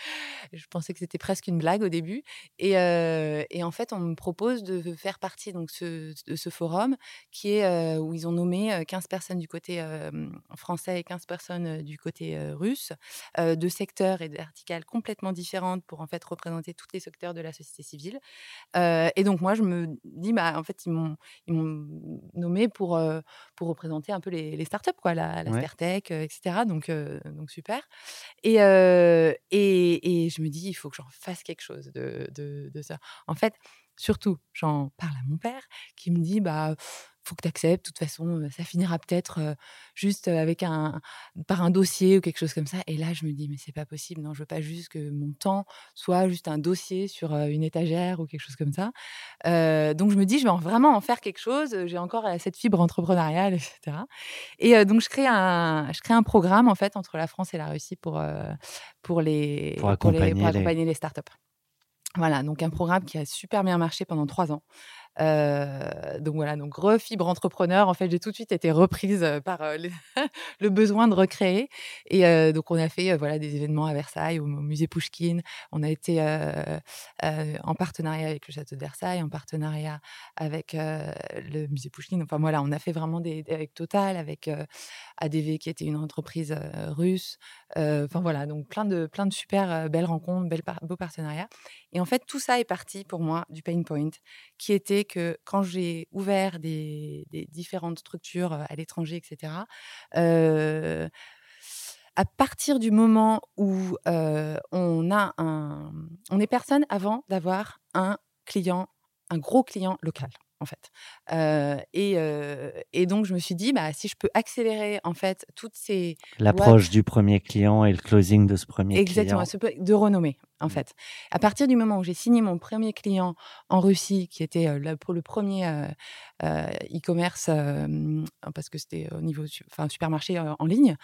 je pensais que c'était presque une blague au début. Et, euh, et en fait, on me propose de faire partie donc, ce- de ce forum qui est euh, où ils ont nommé euh, 15 personnes du côté euh, français et 15 personnes du côté russe, de secteurs et d'articles complètement différentes pour en fait représenter tous les secteurs de la société civile. Et donc moi, je me dis, bah, en fait, ils m'ont nommé pour, pour représenter un peu les, les startups, quoi, la, la Ouais. Spertech, etc. Donc, donc super. Et, euh, et, je me dis, il faut que j'en fasse quelque chose de, de, de ça. En fait, surtout, j'en parle à mon père qui me dit, bah, faut que tu acceptes. De toute façon, ça finira peut-être juste avec un, par un dossier ou quelque chose comme ça. Et là, je me dis, mais c'est pas possible. Non, je veux pas juste que mon temps soit juste un dossier sur une étagère ou quelque chose comme ça. Euh, donc, je me dis, je vais en- vraiment en faire quelque chose. J'ai encore cette fibre entrepreneuriale, etc. Et euh, donc, je crée, un, je crée un programme, en fait, entre la France et la Russie pour, euh, pour, les, Pour les- accompagner les- accompagner les startups. Voilà, donc un programme qui a super bien marché pendant trois ans. Euh, donc voilà, donc refibre entrepreneur. En fait, j'ai tout de suite été reprise euh, par euh, [laughs] le besoin de recréer. Et donc, on a fait voilà des événements à Versailles, au, musée Pouchkine. On a été en partenariat avec le château de Versailles, en partenariat avec le musée Pouchkine. Enfin voilà, on a fait vraiment des avec Total, avec ADV qui était une entreprise russe. Enfin voilà, donc plein de plein de super belles rencontres, belles beaux partenariats. Et en fait, tout ça est parti pour moi du pain point, qui était que quand j'ai ouvert des, des différentes structures euh, à l'étranger, etc., euh, à partir du moment où euh, on a un, on est personne avant d'avoir un client, un gros client local. En fait, Euh, et, euh, et donc je me suis dit, bah, si je peux accélérer en fait toutes ces L'approche du premier client et le closing de ce premier Exactement, client. peu- de renommée. En fait. À partir du moment où j'ai signé mon premier client en Russie, qui était euh, le, pour le premier euh, e-commerce, parce que c'était au niveau, enfin supermarché en ligne,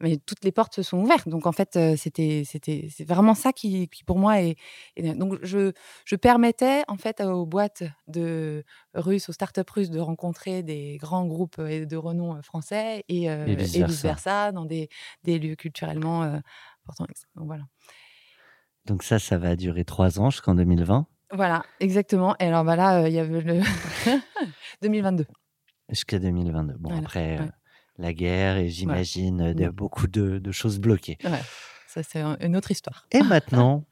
mais toutes les portes se sont ouvertes. Donc en fait, c'était, c'était, c'est vraiment ça qui, qui pour moi est. est- donc je, je permettais en fait aux boîtes de russes, aux startups russes de rencontrer des grands groupes de renom français et, euh, Et et vice-versa. vice-versa dans des, des lieux culturellement euh, importants. Donc voilà. Donc ça, ça va durer trois ans jusqu'en 2020. Voilà, exactement. Et alors bah là, euh, il y avait le [laughs] 2022. Jusqu'à 2022. Bon, Voilà, après, ouais. euh, la guerre et j'imagine euh, Ouais. beaucoup de, de choses bloquées. Ouais, ça c'est un- une autre histoire. Et maintenant, [laughs]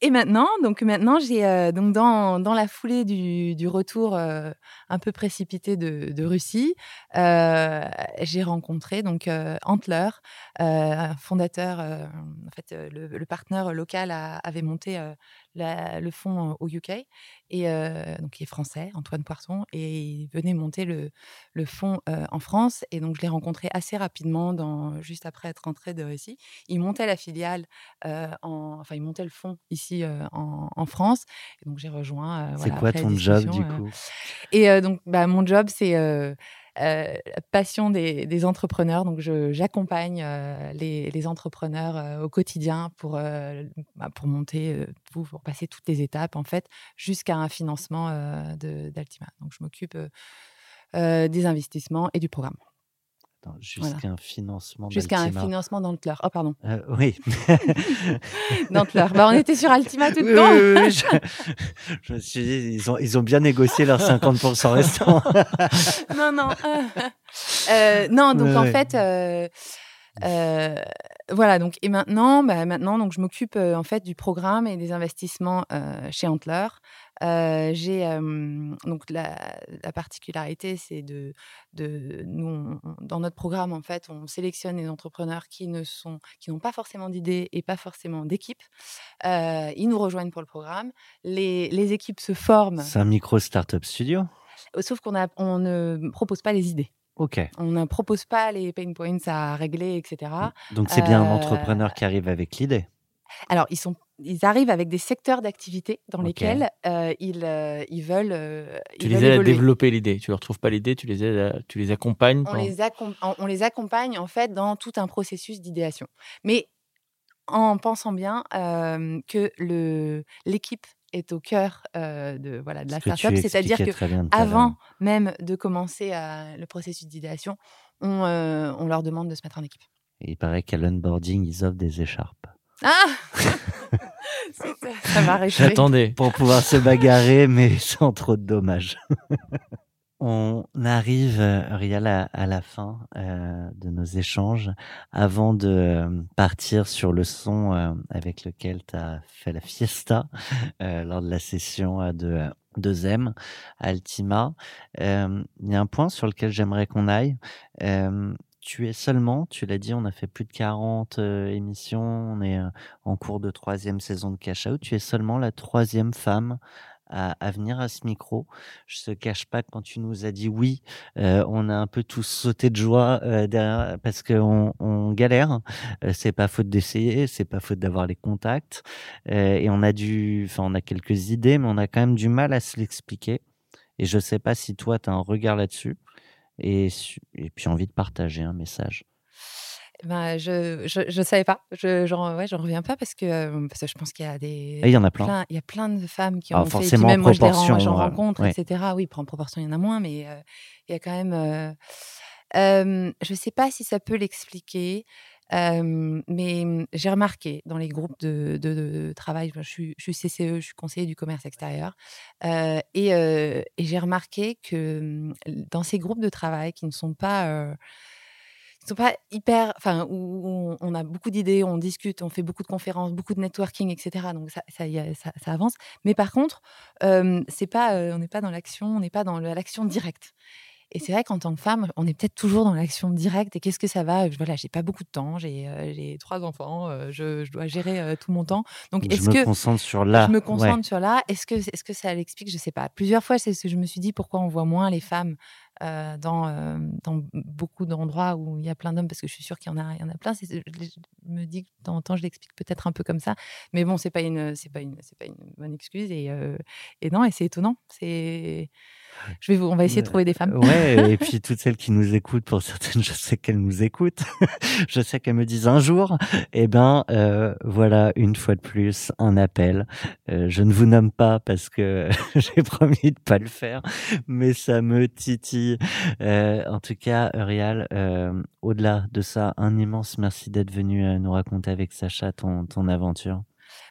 Et maintenant, donc maintenant, j'ai euh, donc dans, dans la foulée du, retour euh, un peu précipité de, Russie, euh, j'ai rencontré donc Antler, un fondateur. en fait, le, partenaire local avait monté la- le fonds au UK et euh, donc il est français, Antoine Poisson, et il venait monter le, le fonds euh, en France. Et donc je l'ai rencontré assez rapidement, dans, juste après être rentré de Russie. Il montait la filiale euh, en, enfin, il montait le fonds ici en, en France. Et donc, j'ai rejoint. c'est voilà, quoi ton job du coup? Et donc, bah, mon job, c'est euh, passion des, entrepreneurs. Donc, j'accompagne euh, les, entrepreneurs euh, au quotidien pour, bah, monter, pour passer toutes les étapes, en fait, jusqu'à un financement d'Altima. Donc, je m'occupe des investissements et du programme. Jusqu'à un financement Jusqu'à un financement d'Antler. Oh, pardon. Euh, oui. [laughs] D'Antler. Bah, on était sur Altima tout le temps. oui, oui, je, [laughs] je me suis dit, ils ont, ils ont bien négocié leurs 50% restants. [laughs] non, non. euh, non, donc en fait, euh, euh, voilà. Donc et maintenant, bah, maintenant, donc je m'occupe euh, en fait du programme et des investissements euh, chez Antler. Euh, j'ai euh, donc la, la particularité, c'est de, de nous on- dans notre programme en fait, on sélectionne des entrepreneurs qui ne sont qui n'ont pas forcément d'idées et pas forcément d'équipe. Euh, ils nous rejoignent pour le programme. Les, les équipes se forment, C'est un micro startup studio? sauf qu'on a on ne propose pas les idées. Ok. On ne propose pas les pain points à régler, etc. Donc c'est bien un entrepreneur qui arrive avec l'idée. Alors, ils, sont, ils arrivent avec des secteurs d'activité dans lesquels euh, ils, euh, ils veulent. euh, Tu ils les veulent aides à développer l'idée. Tu leur trouves pas l'idée, tu les aides, à- tu les accompagnes. On les, accom- on- les accompagne en fait dans tout un processus d'idéation. Mais en pensant bien que l'équipe est au cœur euh, de, voilà, de la startup, c'est-à-dire que bien avant même de commencer le processus d'idéation, on, euh, on leur demande de se mettre en équipe. Et il paraît qu'à l'onboarding, ils offrent des écharpes. Ah [laughs] ça, ça m'a réjoui. J'attendais. Pour pouvoir se bagarrer, [laughs] mais sans trop de dommages. [laughs] On arrive, Rial, à, à la fin euh, de nos échanges. Avant de euh, partir sur le son euh, avec lequel tu as fait la fiesta euh, lors de la session de, de Zem Altima, euh, il y a un point sur lequel j'aimerais qu'on aille. Tu es seulement, tu l'as dit, on a fait plus de 40 euh, émissions, on est en cours de troisième saison de Cash Out. Tu es seulement la troisième femme à, venir à ce micro. Je te cache pas que quand tu nous as dit oui, on a un peu tous sauté de joie derrière parce qu'on on galère. C'est pas faute d'essayer, c'est pas faute d'avoir les contacts et on a dû, enfin on a quelques idées, mais on a quand même du mal à se l'expliquer. Et je sais pas si toi tu as un regard là-dessus et, et puis envie de partager un message. Ben, je, je, je savais pas. Je, j'en, ouais, reviens pas parce que, euh, parce que je pense qu'il y a des. Ah, il y en a plein. Il y a plein de femmes qui Ah, ont fait. et puis forcément en même moi, je j'en euh, rencontre, ouais. etc. Oui, en proportion, il y en a moins, mais euh, il y a quand même. euh, euh, je sais pas si ça peut l'expliquer. Mais hum, j'ai remarqué dans les groupes de, travail, je suis, CCE, je suis conseiller du commerce extérieur, et, j'ai remarqué que hum, dans ces groupes de travail qui ne sont pas sont pas hyper, enfin, où on, a beaucoup d'idées, on discute, on fait beaucoup de conférences, beaucoup de networking, etc. Donc ça, avance. Mais par contre, c'est pas, on n'est pas dans l'action, on n'est pas dans l'action directe. Et c'est vrai qu'en tant que femme, on est peut-être toujours dans l'action directe. Et qu'est-ce que ça va? Je- Voilà, j'ai pas beaucoup de temps, j'ai euh, trois enfants, euh, je, je dois gérer euh, tout mon temps. Donc je est-ce me que concentre sur là. je me ouais. concentre sur là? Est-ce que, est-ce que ça l'explique? Je sais pas. Plusieurs fois, c'est ce que je me suis dit pourquoi on voit moins les femmes euh, dans, euh, dans beaucoup d'endroits où il y a plein d'hommes, parce que je suis sûre qu'il y en a, il y en a plein. Je, je me dis que de temps en temps, je l'explique peut-être un peu comme ça, mais bon, pas une, c'est pas une, c'est pas une bonne excuse. Et, euh, et non, et c'est étonnant. C'est, je vais, vous- on va essayer de trouver des femmes. Ouais, et [laughs] puis toutes celles qui nous écoutent, pour certaines, je sais qu'elles nous écoutent. [laughs] je sais qu'elles me disent un jour. Eh ben, voilà, une fois de plus, un appel. Je ne vous nomme pas parce que [laughs] j'ai promis de pas le faire, mais ça me titille. Euh, en tout cas, Urial, euh, au-delà de ça, un immense merci d'être venu euh, nous raconter avec Sacha ton, ton aventure.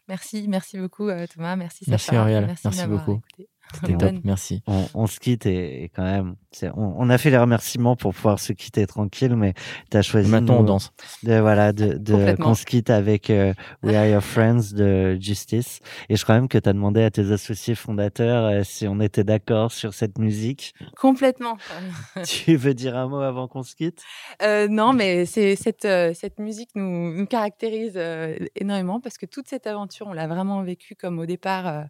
Merci, merci beaucoup euh, Thomas, merci Merci, Sacha, merci, merci beaucoup. écouté. C'était top, Bonne- merci. On, on se quitte et, et quand même, c'est- on, on a fait les remerciements pour pouvoir se quitter tranquille, mais tu as choisi maintenant, on danse. de voilà de, de qu'on se quitte avec euh, We Are Your Friends de Justice et je crois même que tu as demandé à tes associés fondateurs euh, si on était d'accord sur cette musique. Complètement. [laughs] tu veux dire un mot avant qu'on se quitte? Euh, non, mais c'est cette, euh, cette musique nous, nous caractérise euh, énormément parce que toute cette aventure, on l'a vraiment vécue comme au départ, euh,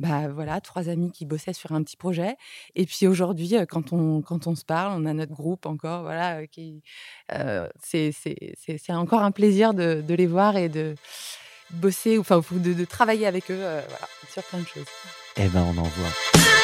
bah voilà, trois amis qui sur un petit projet. Et puis aujourd'hui, quand on, quand on se parle, on a notre groupe encore, voilà, qui, c'est, encore un plaisir de, les voir et de bosser, enfin, de, travailler avec eux, sur plein de choses. Eh ben on en voit.